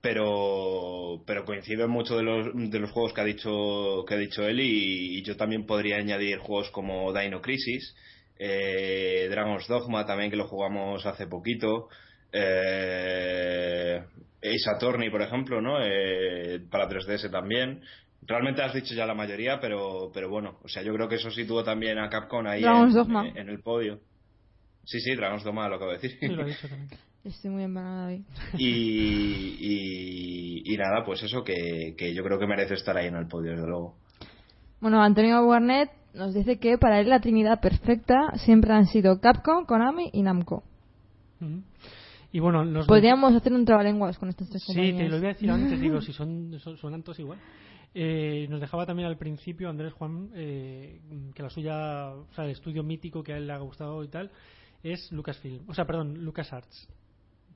pero pero coincido en muchos de los, de los juegos que ha dicho que ha dicho él y, y yo también podría añadir juegos como Dino Crisis, eh, Dragon's Dogma también que lo jugamos hace poquito. Eh, Ace Attorney, por ejemplo, ¿no? Eh, para 3DS también. Realmente has dicho ya la mayoría, pero, pero bueno, o sea, yo creo que eso situó también a Capcom ahí Dragon's en, Dogma. en el podio. Sí, sí, Dragon's Dogma lo acabo de decir. Sí, lo he dicho también. Estoy muy empanada hoy. y, y, y nada, pues eso que, que yo creo que merece estar ahí en el podio, desde luego. Bueno, Antonio Warnet nos dice que para él la trinidad perfecta siempre han sido Capcom, Konami y Namco. Y bueno, nos Podríamos hacer un trabalenguas con estas tres Sí, compañías. te lo iba a decir antes, digo, si son, son, suenan todos igual. Eh, nos dejaba también al principio Andrés Juan eh, que la suya, o sea, el estudio mítico que a él le ha gustado y tal, es Lucasfilm, o sea, perdón, LucasArts,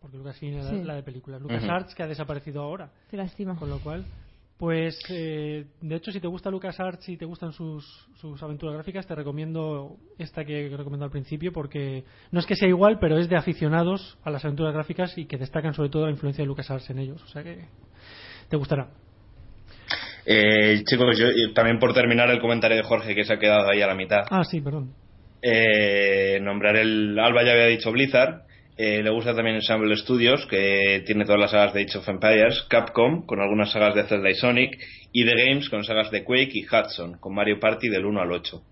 porque Lucasfilm era Sí. la de películas. LucasArts que ha desaparecido ahora, Qué lástima. con lo cual, pues, eh, de hecho, si te gusta LucasArts y te gustan sus, sus aventuras gráficas, te recomiendo esta que recomiendo al principio, porque no es que sea igual, pero es de aficionados a las aventuras gráficas y que destacan sobre todo la influencia de LucasArts en ellos. O sea que te gustará. Eh, chicos, yo también por terminar el comentario de Jorge que se ha quedado ahí a la mitad. Ah, sí, perdón. Eh, nombrar el Alba ya había dicho Blizzard. Eh, le gusta también Ensemble Studios, que tiene todas las sagas de Age of Empires, Capcom, con algunas sagas de Zelda y Sonic, y The Games, con sagas de Quake y Hudson, con Mario Party del 1 al 8.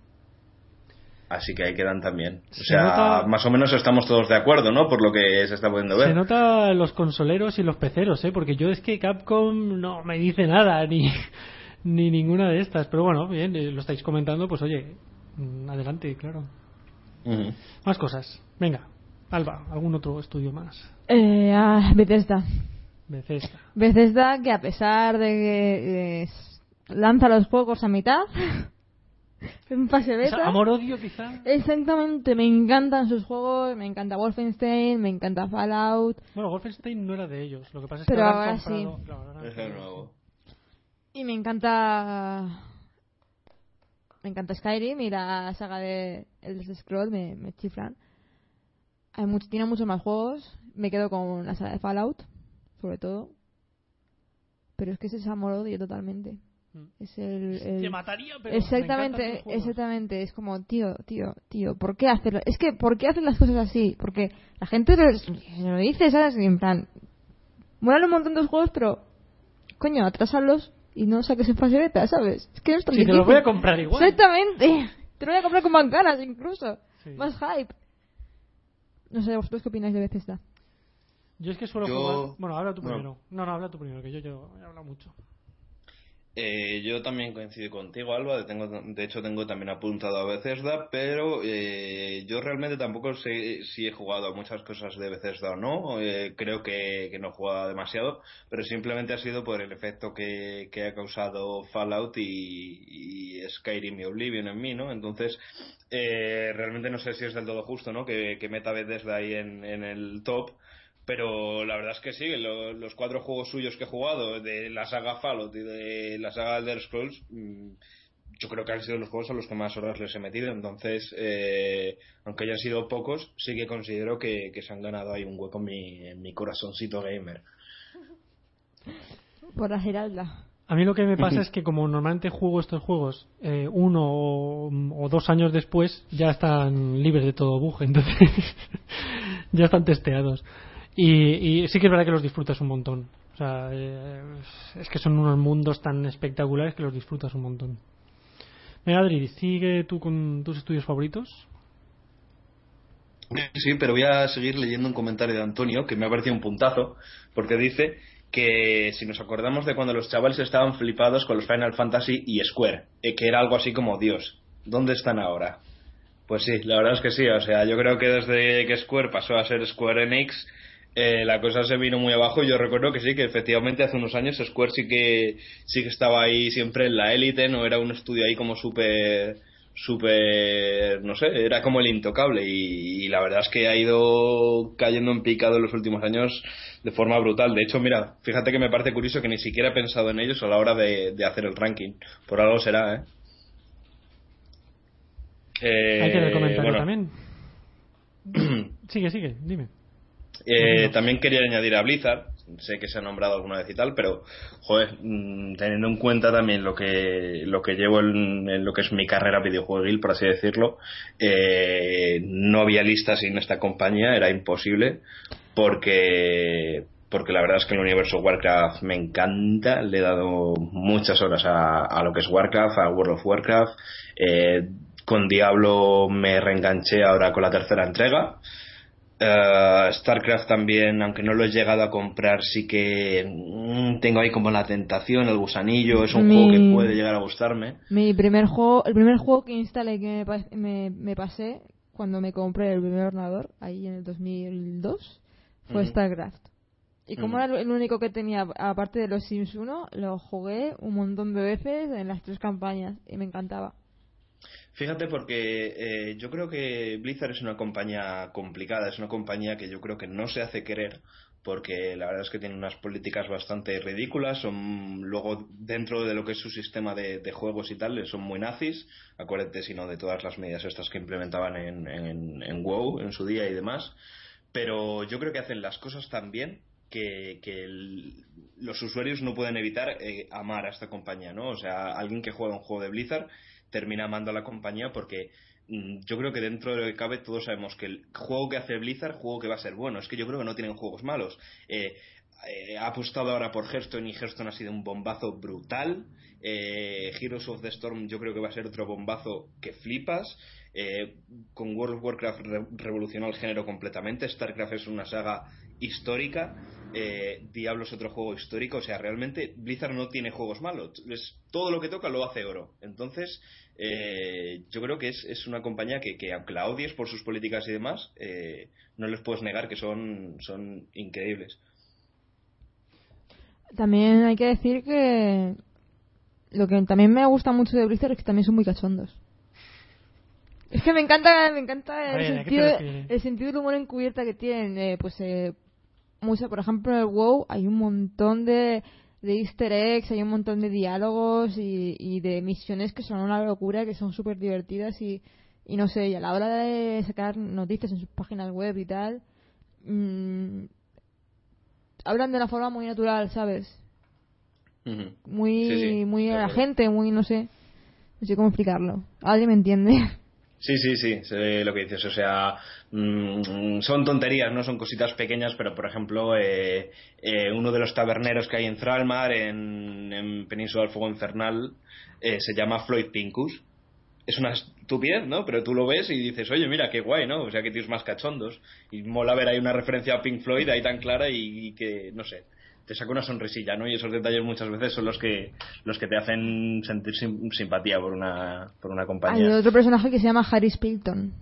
Así que ahí quedan también. O Se sea, nota- más o menos estamos todos de acuerdo, ¿no? Por lo que se está pudiendo Se ver. nota los consoleros y los peceros, ¿eh? Porque yo es que Capcom no me dice nada, ni, ni ninguna de estas. Pero bueno, bien, eh, lo estáis comentando, pues oye, mm, adelante, claro. Más cosas. Venga, Alba, algún otro estudio más. Eh, ah, Bethesda. Bethesda. Bethesda que a pesar de que eh, lanza los juegos a mitad, en fase beta... Amor-odio, quizá. Exactamente, me encantan sus juegos, me encanta Wolfenstein, me encanta Fallout, Bueno, Wolfenstein no era de ellos. Lo que pasa es Pero que ahora comprado- sí. claro, ahora Es el nuevo. y me encanta me encanta Skyrim y la saga de el Scroll me, me chiflan. Hay mucho, tiene muchos más juegos, me quedo con la saga de Fallout, sobre todo. Pero es que ese es amor odio totalmente. Mm. Es el, Te mataría, pero me Exactamente, juegos. exactamente. Es como, tío, tío, tío, ¿por qué hacerlo? Es que, ¿por qué hacen las cosas así? Porque la gente lo, lo dice, ¿sabes? Y En plan, molan un montón de juegos, pero, coño, atrasalos y no saques en fase beta, ¿sabes? Es que no es tan Sí, te los voy a comprar igual. Exactamente. Te lo voy a comprar con más ganas, incluso. Sí. Más hype. No sé, ¿vosotros qué opináis de Bethesda? Yo es que suelo Yo- jugar. Bueno, habla tú bueno. primero. No, no, habla tú primero, que yo, yo he hablado mucho. Eh, yo también coincido contigo, Alba. De hecho, tengo también apuntado a Bethesda, pero eh, yo realmente tampoco sé si he jugado a muchas cosas de Bethesda o no. Eh, creo que, no he jugado demasiado, pero simplemente ha sido por el efecto que, ha causado Fallout y, Skyrim y Oblivion en mí, ¿no? Entonces, realmente no sé si es del todo justo, ¿no? Que, que meta Bethesda ahí en el top pero la verdad es que sí, los cuatro juegos suyos que he jugado de la saga Fallout y de la saga Elder Scrolls, mm, yo creo que han sido los juegos a los que más horas les he metido. Entonces, eh, aunque hayan sido pocos, sí que considero que, se han ganado ahí un hueco en mi, en mi corazoncito gamer. Por la Giralda. A mí lo que me pasa es que como normalmente juego estos juegos eh, uno o, dos años después ya están libres de todo bug, entonces ya están testeados. Y, sí que es verdad que los disfrutas un montón. O sea, eh, es que son unos mundos tan espectaculares que los disfrutas un montón. Mira, Adri, ¿sigue tú con tus estudios favoritos? Sí, pero voy a seguir leyendo un comentario de Antonio que me ha parecido un puntazo, porque dice que si nos acordamos de cuando los chavales estaban flipados con los Final Fantasy y Square, eh, que era algo así como Dios, ¿dónde están ahora? Pues sí, la verdad es que sí, o sea, yo creo que desde que Square pasó a ser Square Enix, eh, la cosa se vino muy abajo y yo recuerdo que sí, que efectivamente hace unos años Square sí que, sí que estaba ahí siempre en la élite, no era un estudio ahí como súper súper, no sé, era como el intocable y, la verdad es que ha ido cayendo en picado en los últimos años de forma brutal. De hecho, mira, fíjate que me parece curioso que ni siquiera he pensado en ellos a la hora de, hacer el ranking. Por algo será, ¿eh? Hay que recomendar eh, también. sigue, sigue, dime. Eh, también quería añadir a Blizzard, sé que se ha nombrado alguna vez y tal, pero joder, mm, teniendo en cuenta también lo que lo que llevo en, lo que es mi carrera videojueguil, por así decirlo, eh, no había lista sin esta compañía, era imposible, porque porque la verdad es que el universo Warcraft me encanta, le he dado muchas horas a, lo que es Warcraft, a World of Warcraft, eh, con Diablo me reenganché ahora con la tercera entrega. Uh, StarCraft también, aunque no lo he llegado a comprar, sí que mm, tengo ahí como la tentación, el gusanillo, es un juego que puede llegar a gustarme. Mi primer juego, el primer juego que instalé que me, me, pasé cuando me compré el primer ordenador, ahí en el 2002, fue StarCraft. Y como era el único que tenía, aparte de los Sims 1, lo jugué un montón de veces en las tres campañas y me encantaba. Fíjate porque eh, yo creo que Blizzard es una compañía complicada, es una compañía que yo creo que no se hace querer porque la verdad es que tiene unas políticas bastante ridículas, son luego dentro de lo que es su sistema de, juegos y tal, son muy nazis, acuérdate sino de todas las medidas estas que implementaban en, WoW en su día y demás, pero yo creo que hacen las cosas tan bien que, los usuarios no pueden evitar eh, amar a esta compañía, ¿no? O sea, alguien que juega un juego de Blizzard termina amando a la compañía porque mm, yo creo que dentro de lo que cabe todos sabemos que el juego que hace Blizzard, juego que va a ser bueno. Es que yo creo que no tienen juegos malos. Eh, eh, ha apostado ahora por Hearthstone y Hearthstone ha sido un bombazo brutal. Eh, Heroes of the Storm yo creo que va a ser otro bombazo que flipas. con World of Warcraft revolucionó el género completamente. StarCraft es una saga histórica. Diablo es otro juego histórico. O sea, realmente Blizzard no tiene juegos malos. Es, todo lo que toca lo hace oro. Entonces, eh, yo creo que es, una compañía que, aunque la odies por sus políticas y demás, eh, no les puedes negar que son, son increíbles. También hay que decir que lo que también me gusta mucho de Blizzard es que también son muy cachondos. Es que me encanta, me encanta el, sentido, el sentido del humor encubierta que tienen. Eh, pues, eh, mucha, por ejemplo, en el WoW hay un montón de, de easter eggs, hay un montón de diálogos y, de misiones que son una locura, que son súper divertidas y, y no sé, y a la hora de sacar noticias en sus páginas web y tal, mmm, hablan de una forma muy natural, ¿sabes? Muy, muy a la gente, muy, no sé, no sé cómo explicarlo. ¿Alguien me entiende? Sí, sí, sí, sé lo que dices. O sea, mm, son tonterías, no son cositas pequeñas, pero por ejemplo, eh, eh, uno de los taberneros que hay en Thralmar, en, Península del Fuego Infernal, eh, se llama Floyd Pincus. Es una estupidez, ¿no? Pero tú lo ves y dices, oye, mira, qué guay, ¿no? O sea, que tíos más cachondos. Y mola ver ahí una referencia a Pink Floyd ahí tan clara y, que, no sé. Te saca una sonrisilla, ¿no? Y esos detalles muchas veces son los que los que te hacen sentir simpatía por una por una compañía. Hay otro personaje que se llama Harry Spilton.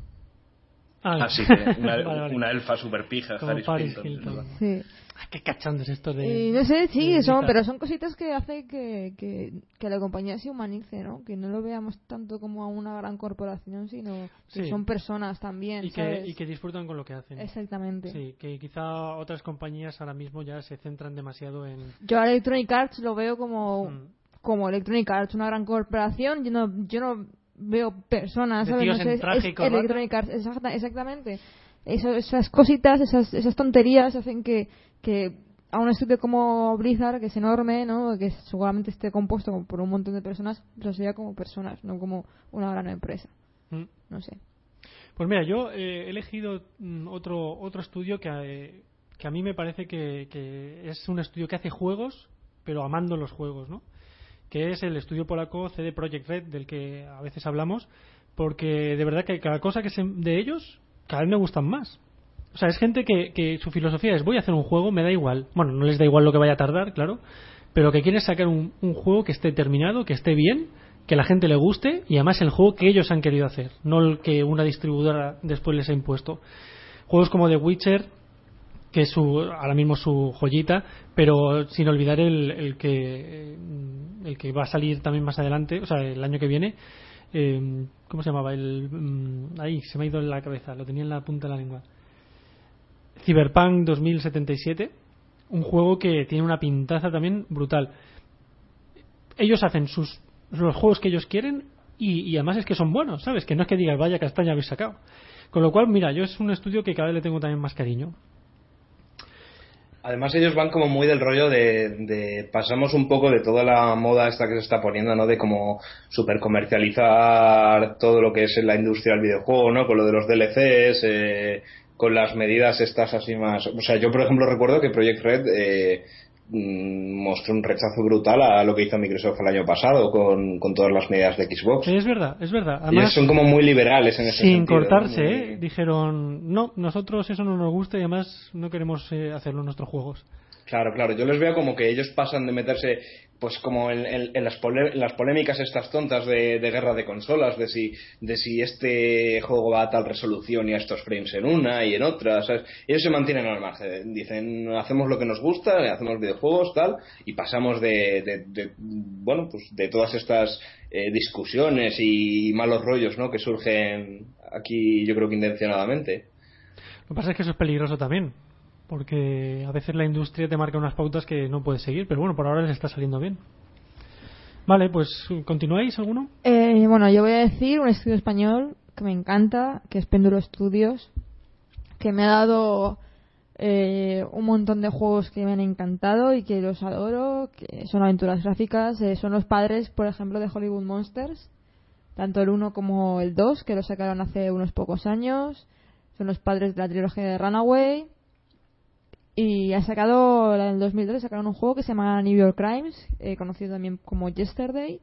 Ah, sí, una, elfa super pija, Harry Spilton. Sí. Ay, qué cachondos estos de. no sé, sí, son, pero son cositas que hacen que, que, que, la compañía se humanice, ¿no? Que no lo veamos tanto como a una gran corporación, sino que son personas también. Y que, y que disfrutan con lo que hacen. Exactamente. Sí, que quizá otras compañías ahora mismo ya se centran demasiado en. Yo a Electronic Arts lo veo como. Mm. Como Electronic Arts, una gran corporación. Yo no, yo no veo personas, ¿sabes? No sé, es, Electronic Arts, exactamente. Eso, esas cositas, esas, esas tonterías hacen que, que a un estudio como Blizzard, que es enorme, ¿no? que seguramente esté compuesto por un montón de personas, lo sería como personas, no como una gran empresa. Mm. No sé. Pues mira, yo eh, he elegido mm, otro, otro estudio que, eh, que a mí me parece que, que, es un estudio que hace juegos, pero amando los juegos, ¿no? Que es el estudio polaco CD Projekt Red, del que a veces hablamos, porque de verdad que cada cosa que se, de ellos cada vez me gustan más. O sea, es gente que, que su filosofía es voy a hacer un juego, me da igual. Bueno, no les da igual lo que vaya a tardar, claro, pero que quieren sacar un, juego que esté terminado, que esté bien, que la gente le guste y además el juego que ellos han querido hacer, no el que una distribuidora después les ha impuesto. Juegos como The Witcher, que es su, ahora mismo su joyita, pero sin olvidar el, el, que el que va a salir también más adelante, o sea, el año que viene, eh, ¿Cómo se llamaba? El, mm, ahí, se me ha ido en la cabeza, lo tenía en la punta de la lengua. Cyberpunk 2077, un juego que tiene una pintaza también brutal. Ellos hacen sus los juegos que ellos quieren y, además es que son buenos, ¿sabes? Que no es que digas, vaya castaña habéis sacado. Con lo cual, mira, yo es un estudio que cada vez le tengo también más cariño. Además ellos van como muy del rollo de, pasamos un poco de toda la moda esta que se está poniendo, ¿no? De como super comercializar todo lo que es la industria del videojuego, ¿no? Con lo de los DLCs, eh, con las medidas estas así más... O sea, yo por ejemplo recuerdo que Project Red eh, mostró un rechazo brutal a lo que hizo Microsoft el año pasado con, todas las medidas de Xbox. es verdad, es verdad. Además, son como muy liberales en ese sin sentido. Sin cortarse, ¿eh? dijeron, no, nosotros eso no nos gusta y además no queremos eh, hacerlo en nuestros juegos. Claro, claro. Yo les veo como que ellos pasan de meterse, pues como en, las, las, polémicas estas tontas de, guerra de consolas, de si, de si este juego va a tal resolución y a estos frames en una y en otra. Ellos se mantienen al margen. Dicen, hacemos lo que nos gusta, hacemos videojuegos, tal, y pasamos de, de, bueno, pues de todas estas eh, discusiones y malos rollos, ¿no? Que surgen aquí, yo creo que intencionadamente. Lo que pasa es que eso es peligroso también porque a veces la industria te marca unas pautas que no puedes seguir, pero bueno, por ahora les está saliendo bien. Vale, pues continuáis alguno. Eh, bueno, yo voy a decir un estudio español que me encanta, que es Péndulo Studios, que me ha dado eh, un montón de juegos que me han encantado y que los adoro, que son aventuras gráficas, eh, son los padres, por ejemplo, de Hollywood Monsters, tanto el 1 como el 2, que lo sacaron hace unos pocos años, son los padres de la trilogía de Runaway, y ha sacado, en el 2003 sacaron un juego que se llama New York Crimes, eh, conocido también como Yesterday.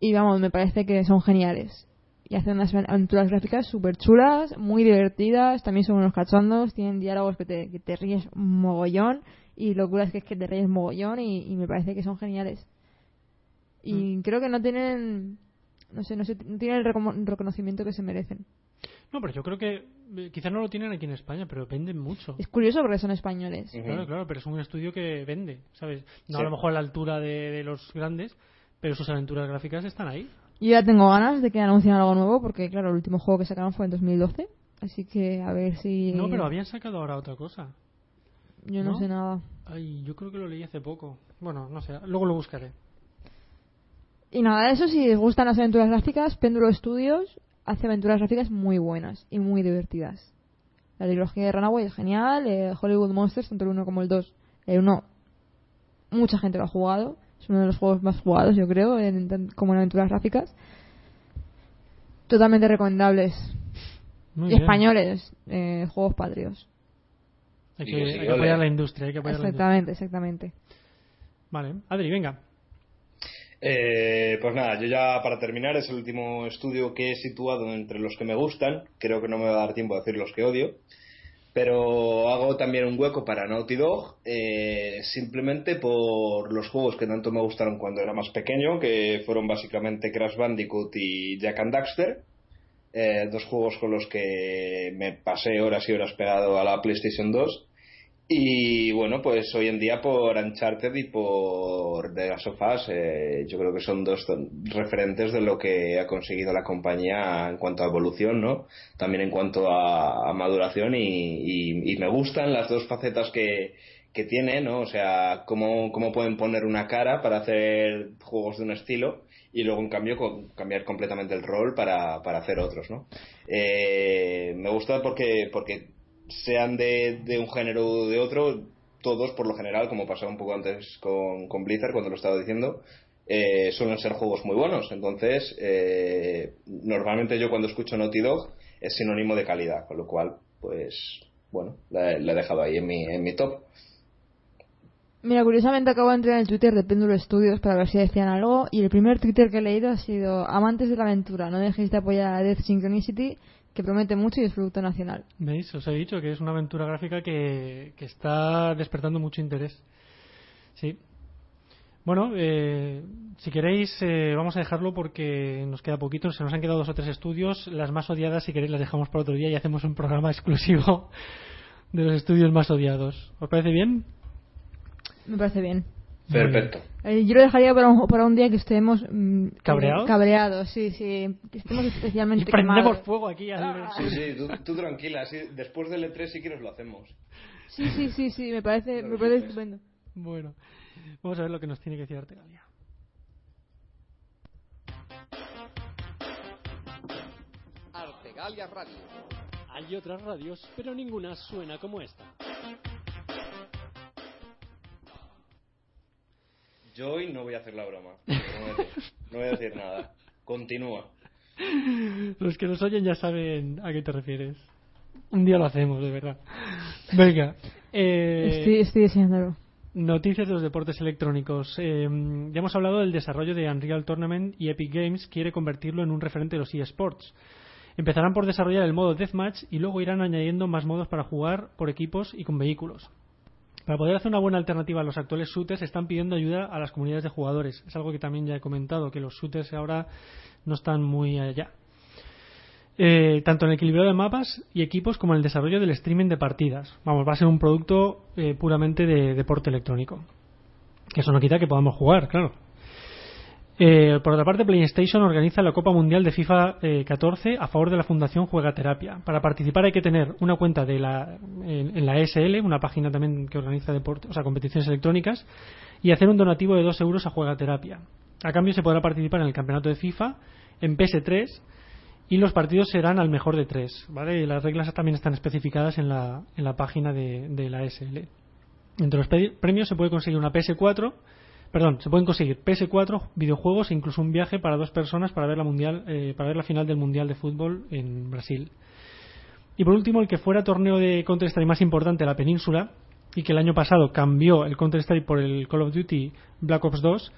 Y vamos, me parece que son geniales. Y hacen unas aventuras gráficas súper chulas, muy divertidas, también son unos cachondos, tienen diálogos que te, que te ríes mogollón. Y locura es que es que te ríes mogollón y, me parece que son geniales. Y mm. creo que no tienen, no sé, no, sé, no tienen el reconocimiento que se merecen. No, pero yo creo que eh, quizás no lo tienen aquí en España, pero venden mucho. Es curioso porque son españoles. Claro, claro, pero es un estudio que vende, ¿sabes? No a lo mejor a la altura de, los grandes, pero sus aventuras gráficas están ahí. Yo ya tengo ganas de que anuncien algo nuevo porque, claro, el último juego que sacaron fue en 2012. Así que a ver si. No, pero habían sacado ahora otra cosa. Yo no, sé nada. Ay, yo creo que lo leí hace poco. Bueno, no sé, luego lo buscaré. Y nada, eso si les gustan las aventuras gráficas, Péndulo Studios hace aventuras gráficas muy buenas y muy divertidas. La trilogía de Runaway es genial, eh, Hollywood Monsters, tanto el 1 como el 2. El 1, mucha gente lo ha jugado, es uno de los juegos más jugados, yo creo, en, como en aventuras gráficas. Totalmente recomendables. y españoles, eh, juegos patrios. Hay que, apoyar la industria, hay que apoyar Exactamente, exactamente. Vale, Adri, venga. Eh, pues nada, yo ya para terminar es el último estudio que he situado entre los que me gustan. Creo que no me va a dar tiempo a decir los que odio. pero hago también un hueco para Naughty Dog, eh, simplemente por los juegos que tanto me gustaron cuando era más pequeño, que fueron básicamente Crash Bandicoot y Jack and Daxter, eh, dos juegos con los que me pasé horas y horas pegado a la PlayStation 2 y bueno, pues hoy en día por Uncharted y por The Last of Us, eh, yo creo que son dos referentes de lo que ha conseguido la compañía en cuanto a evolución, ¿no? También en cuanto a, maduración y, y, me gustan las dos facetas que, que tiene, ¿no? O sea, cómo, cómo pueden poner una cara para hacer juegos de un estilo y luego en cambio cambiar completamente el rol para, para hacer otros, ¿no? Eh, me gusta porque, porque sean de, de un género o de otro, todos por lo general, como pasaba un poco antes con, con Blizzard cuando lo estaba diciendo, eh, suelen ser juegos muy buenos. Entonces, eh, normalmente yo cuando escucho Naughty Dog es sinónimo de calidad, con lo cual, pues, bueno, la, he dejado ahí en mi, en mi top. Mira, curiosamente acabo de entrar en el Twitter de Péndulo Studios para ver si decían algo y el primer Twitter que he leído ha sido Amantes de la aventura, no dejéis de apoyar a Death Synchronicity que promete mucho y es producto nacional. ¿Veis? Os he dicho que es una aventura gráfica que, que está despertando mucho interés. Sí. Bueno, eh, si queréis, eh, vamos a dejarlo porque nos queda poquito. Se nos han quedado dos o tres estudios. Las más odiadas, si queréis, las dejamos para otro día y hacemos un programa exclusivo de los estudios más odiados. ¿Os parece bien? Me parece bien. Perfecto. Eh, yo lo dejaría para un, para un día que estemos mm, cabreados. Cabreados, sí, sí. Que estemos especialmente. Y prendemos fuego aquí. Ah. Sí, sí, tú, tranquila. después del E3 si quieres lo hacemos. Sí, sí, sí, sí. Me parece, me parece estupendo. Bueno, vamos a ver lo que nos tiene que decir Artegalia. Artegalia Radio. Hay otras radios, pero ninguna suena como esta. Yo hoy no voy a hacer la broma. No voy a decir, nada. Continúa. Los que nos oyen ya saben a qué te refieres. Un día lo hacemos, de verdad. Venga. Eh, estoy, estoy deseándolo. Noticias de los deportes electrónicos. Eh, ya hemos hablado del desarrollo de Unreal Tournament y Epic Games quiere convertirlo en un referente de los eSports. Empezarán por desarrollar el modo Deathmatch y luego irán añadiendo más modos para jugar por equipos y con vehículos. Para poder hacer una buena alternativa a los actuales shooters, están pidiendo ayuda a las comunidades de jugadores. Es algo que también ya he comentado, que los shooters ahora no están muy allá. Eh, tanto en el equilibrio de mapas y equipos como en el desarrollo del streaming de partidas. Vamos, va a ser un producto eh, puramente de deporte electrónico. Que eso no quita que podamos jugar, claro. Eh, por otra parte, PlayStation organiza la Copa Mundial de FIFA 14 eh, a favor de la Fundación Juega Terapia. Para participar hay que tener una cuenta de la, en, la ESL, una página también que organiza deporte, o sea, competiciones electrónicas, y hacer un donativo de 2 euros a Juega Terapia. A cambio se podrá participar en el campeonato de FIFA, en PS3, y los partidos serán al mejor de 3. ¿vale? las reglas también están especificadas en la, en la página de, de la ESL. Entre los premios se puede conseguir una PS4 Perdón, se pueden conseguir PS4, videojuegos e incluso un viaje para dos personas para ver la mundial, eh, para ver la final del mundial de fútbol en Brasil. Y por último, el que fuera torneo de Counter Strike más importante de la península y que el año pasado cambió el Counter Strike por el Call of Duty Black Ops 2,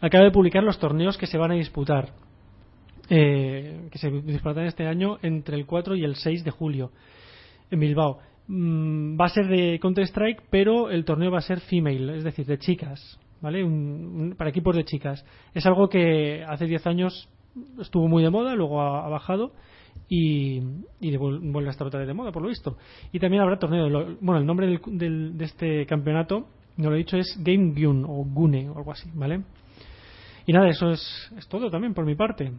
acaba de publicar los torneos que se van a disputar, eh, que se disputarán este año entre el 4 y el 6 de julio en Bilbao. Mm, va a ser de Counter Strike, pero el torneo va a ser female, es decir, de chicas. ¿Vale? para equipos de chicas. Es algo que hace 10 años estuvo muy de moda, luego ha, bajado y, vuelve a estar otra vez de moda, por lo visto. Y también habrá torneo. bueno, el nombre del, de este campeonato, no lo he dicho, es Game Gun o Gune o algo así, ¿vale? Y nada, eso es, es todo también por mi parte.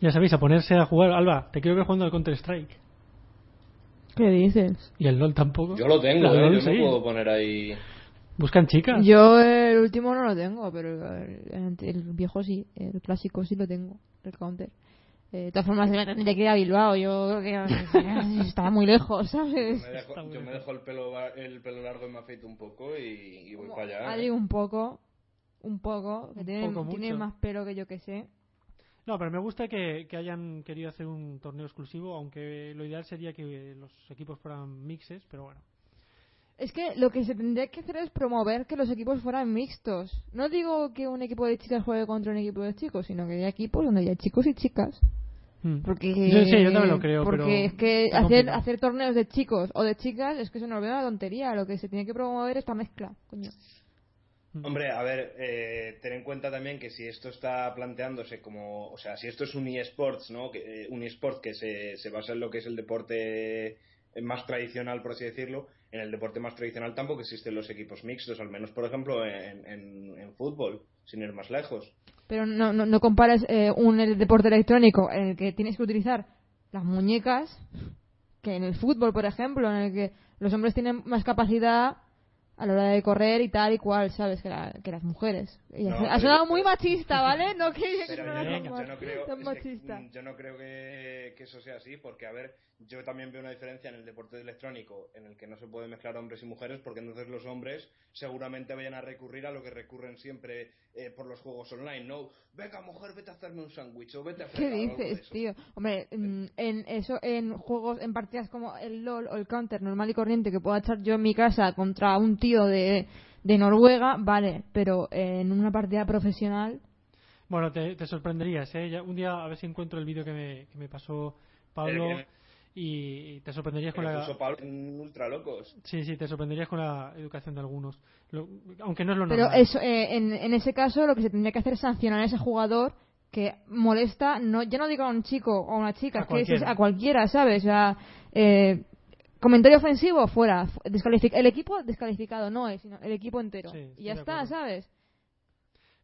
Ya sabéis, a ponerse a jugar. Alba, te quiero ver jugando al Counter-Strike. ¿Qué dices? Y el LOL tampoco. Yo lo tengo, ¿eh? yo me puedo poner ahí. ¿Buscan chicas? Yo el último no lo tengo, pero el, viejo sí, el clásico sí lo tengo, el counter. Eh, de todas formas, me tendría que ir a Bilbao. Yo creo que estaba muy lejos, ¿sabes? yo me dejo el pelo, el pelo largo y me afeito un poco y, voy para allá. Adri, un poco, un poco, que tiene, tiene, más pelo que yo que sé. No, pero me gusta que, que, hayan querido hacer un torneo exclusivo, aunque lo ideal sería que los equipos fueran mixes, pero bueno. Es que lo que se tendría que hacer es promover que los equipos fueran mixtos. No digo que un equipo de chicas juegue contra un equipo de chicos, sino que haya equipos donde haya chicos y chicas. Mm. Porque, Yo- sí, yo también lo creo, porque pero es que hacer, complicado. hacer torneos de chicos o de chicas es que se nos olvida una tontería. Lo que se tiene que promover es esta mezcla, coño. Hombre, a ver, eh, ten en cuenta también que si esto está planteándose como, o sea, si esto es un eSports, ¿no? Que, eh, un eSport que se, se basa en lo que es el deporte más tradicional, por así decirlo, en el deporte más tradicional tampoco existen los equipos mixtos, al menos, por ejemplo, en, en- en fútbol, sin ir más lejos. Pero no, no, no compares eh, un el deporte electrónico en el que tienes que utilizar las muñecas que en el fútbol, por ejemplo, en el que los hombres tienen más capacidad a la hora de correr y tal y cual, ¿sabes? Que, la- que las mujeres. Y No, ha sonado muy machista, ¿vale? No que, que yo, ma- yo no creo, tan que, mm, yo no creo que, que eso sea así, porque, a ver, yo también veo una diferencia en el deporte electrónico, en el que no se puede mezclar hombres y mujeres, porque entonces los hombres seguramente vayan a recurrir a lo que recurren siempre eh, por los juegos online, ¿no? Venga, mujer, vete a hacerme un sándwich, o vete a ¿Qué fregar", de dices, tío? Hombre, mm, en eso, en juegos, en partidas como el LOL o el Counter normal y corriente que pueda echar yo en mi casa contra un tío de, de Noruega, vale, pero en una partida profesional, Bueno, te, te sorprenderías, ¿eh? Ya- un día a ver si encuentro el vídeo que me, que me pasó Pablo y te sorprenderías con la... Pablo en ultra locos. Sí, sí, te sorprenderías con la educación de algunos. Lo- aunque no es lo pero normal. eso, eh, en, en ese caso lo que se tendría que hacer es sancionar a ese jugador que molesta, no ya no digo a un chico o a una chica, A es que es- cualquiera. a cualquiera, ¿sabes? O sea, eh, comentario ofensivo, fuera. descalific- el equipo descalificado, no es, sino el equipo entero. Sí, y ya está. ¿sabes?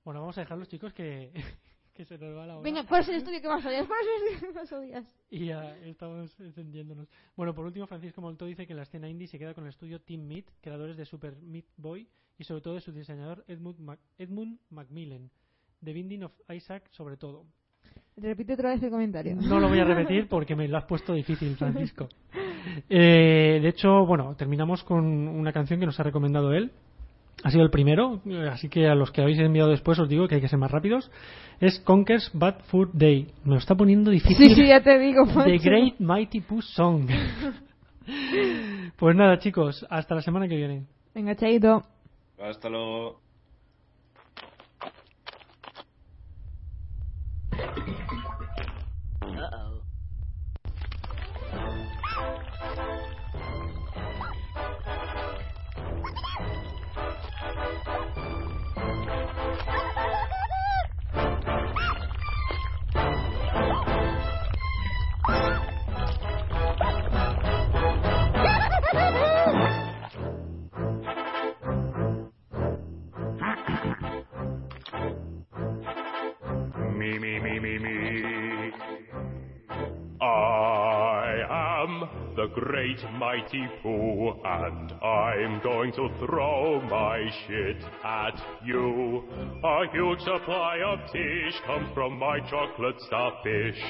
Bueno, vamos a dejar los chicos que, que se nos va la hora. Venga, ¿cuál es el estudio que más odias? ¿Cuál es el estudio que más odias? Y ya estamos encendiéndonos. Bueno, por último, Francisco Molto dice que la escena indie se queda con el estudio Team Meat, creadores de Super Meat Boy, y sobre todo de su diseñador Edmund, Mac- Edmund Macmillan, de Binding of Isaac sobre todo. Repite otra vez el comentario. No lo voy a repetir porque me lo has puesto difícil, Francisco. Eh, de hecho, bueno, terminamos con una canción que nos ha recomendado él. Ha sido el primero, eh, así que a los que habéis enviado después os digo que hay que ser más rápidos. Es Conker's Bad Food Day. Me lo está poniendo difícil. Sí, sí, ya te digo. The. Great Mighty Pooh Song. pues nada, chicos, hasta la semana que viene. Venga, chaito. Hasta luego. The great mighty poo, and I'm going to throw my shit at you. A huge supply of tish comes from my chocolate starfish.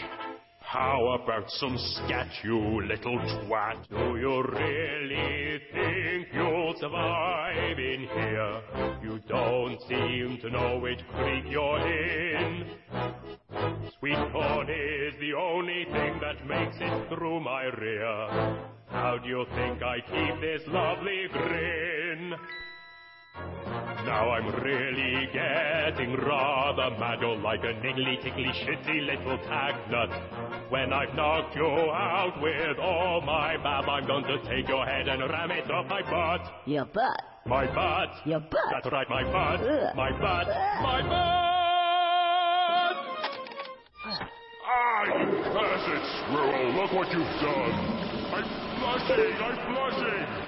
How about some scat, you little twat? Do you really think you'll survive in here? You don't seem to know which creek you're in. Sweet corn is the only thing that makes it through my rear. How do you think I keep this lovely grin? Now I'm really getting rather mad. You're like a niggly, tickly, shitty little tag nut. When I've knocked you out with all my bab, I'm going to take your head and ram it up my butt. Your butt. My butt. Your butt. That's right, my butt. Ugh. My butt. Ugh. My butt. Ah, you cursed squirrel! Look what you've done. I'm flushing. I'm blushing.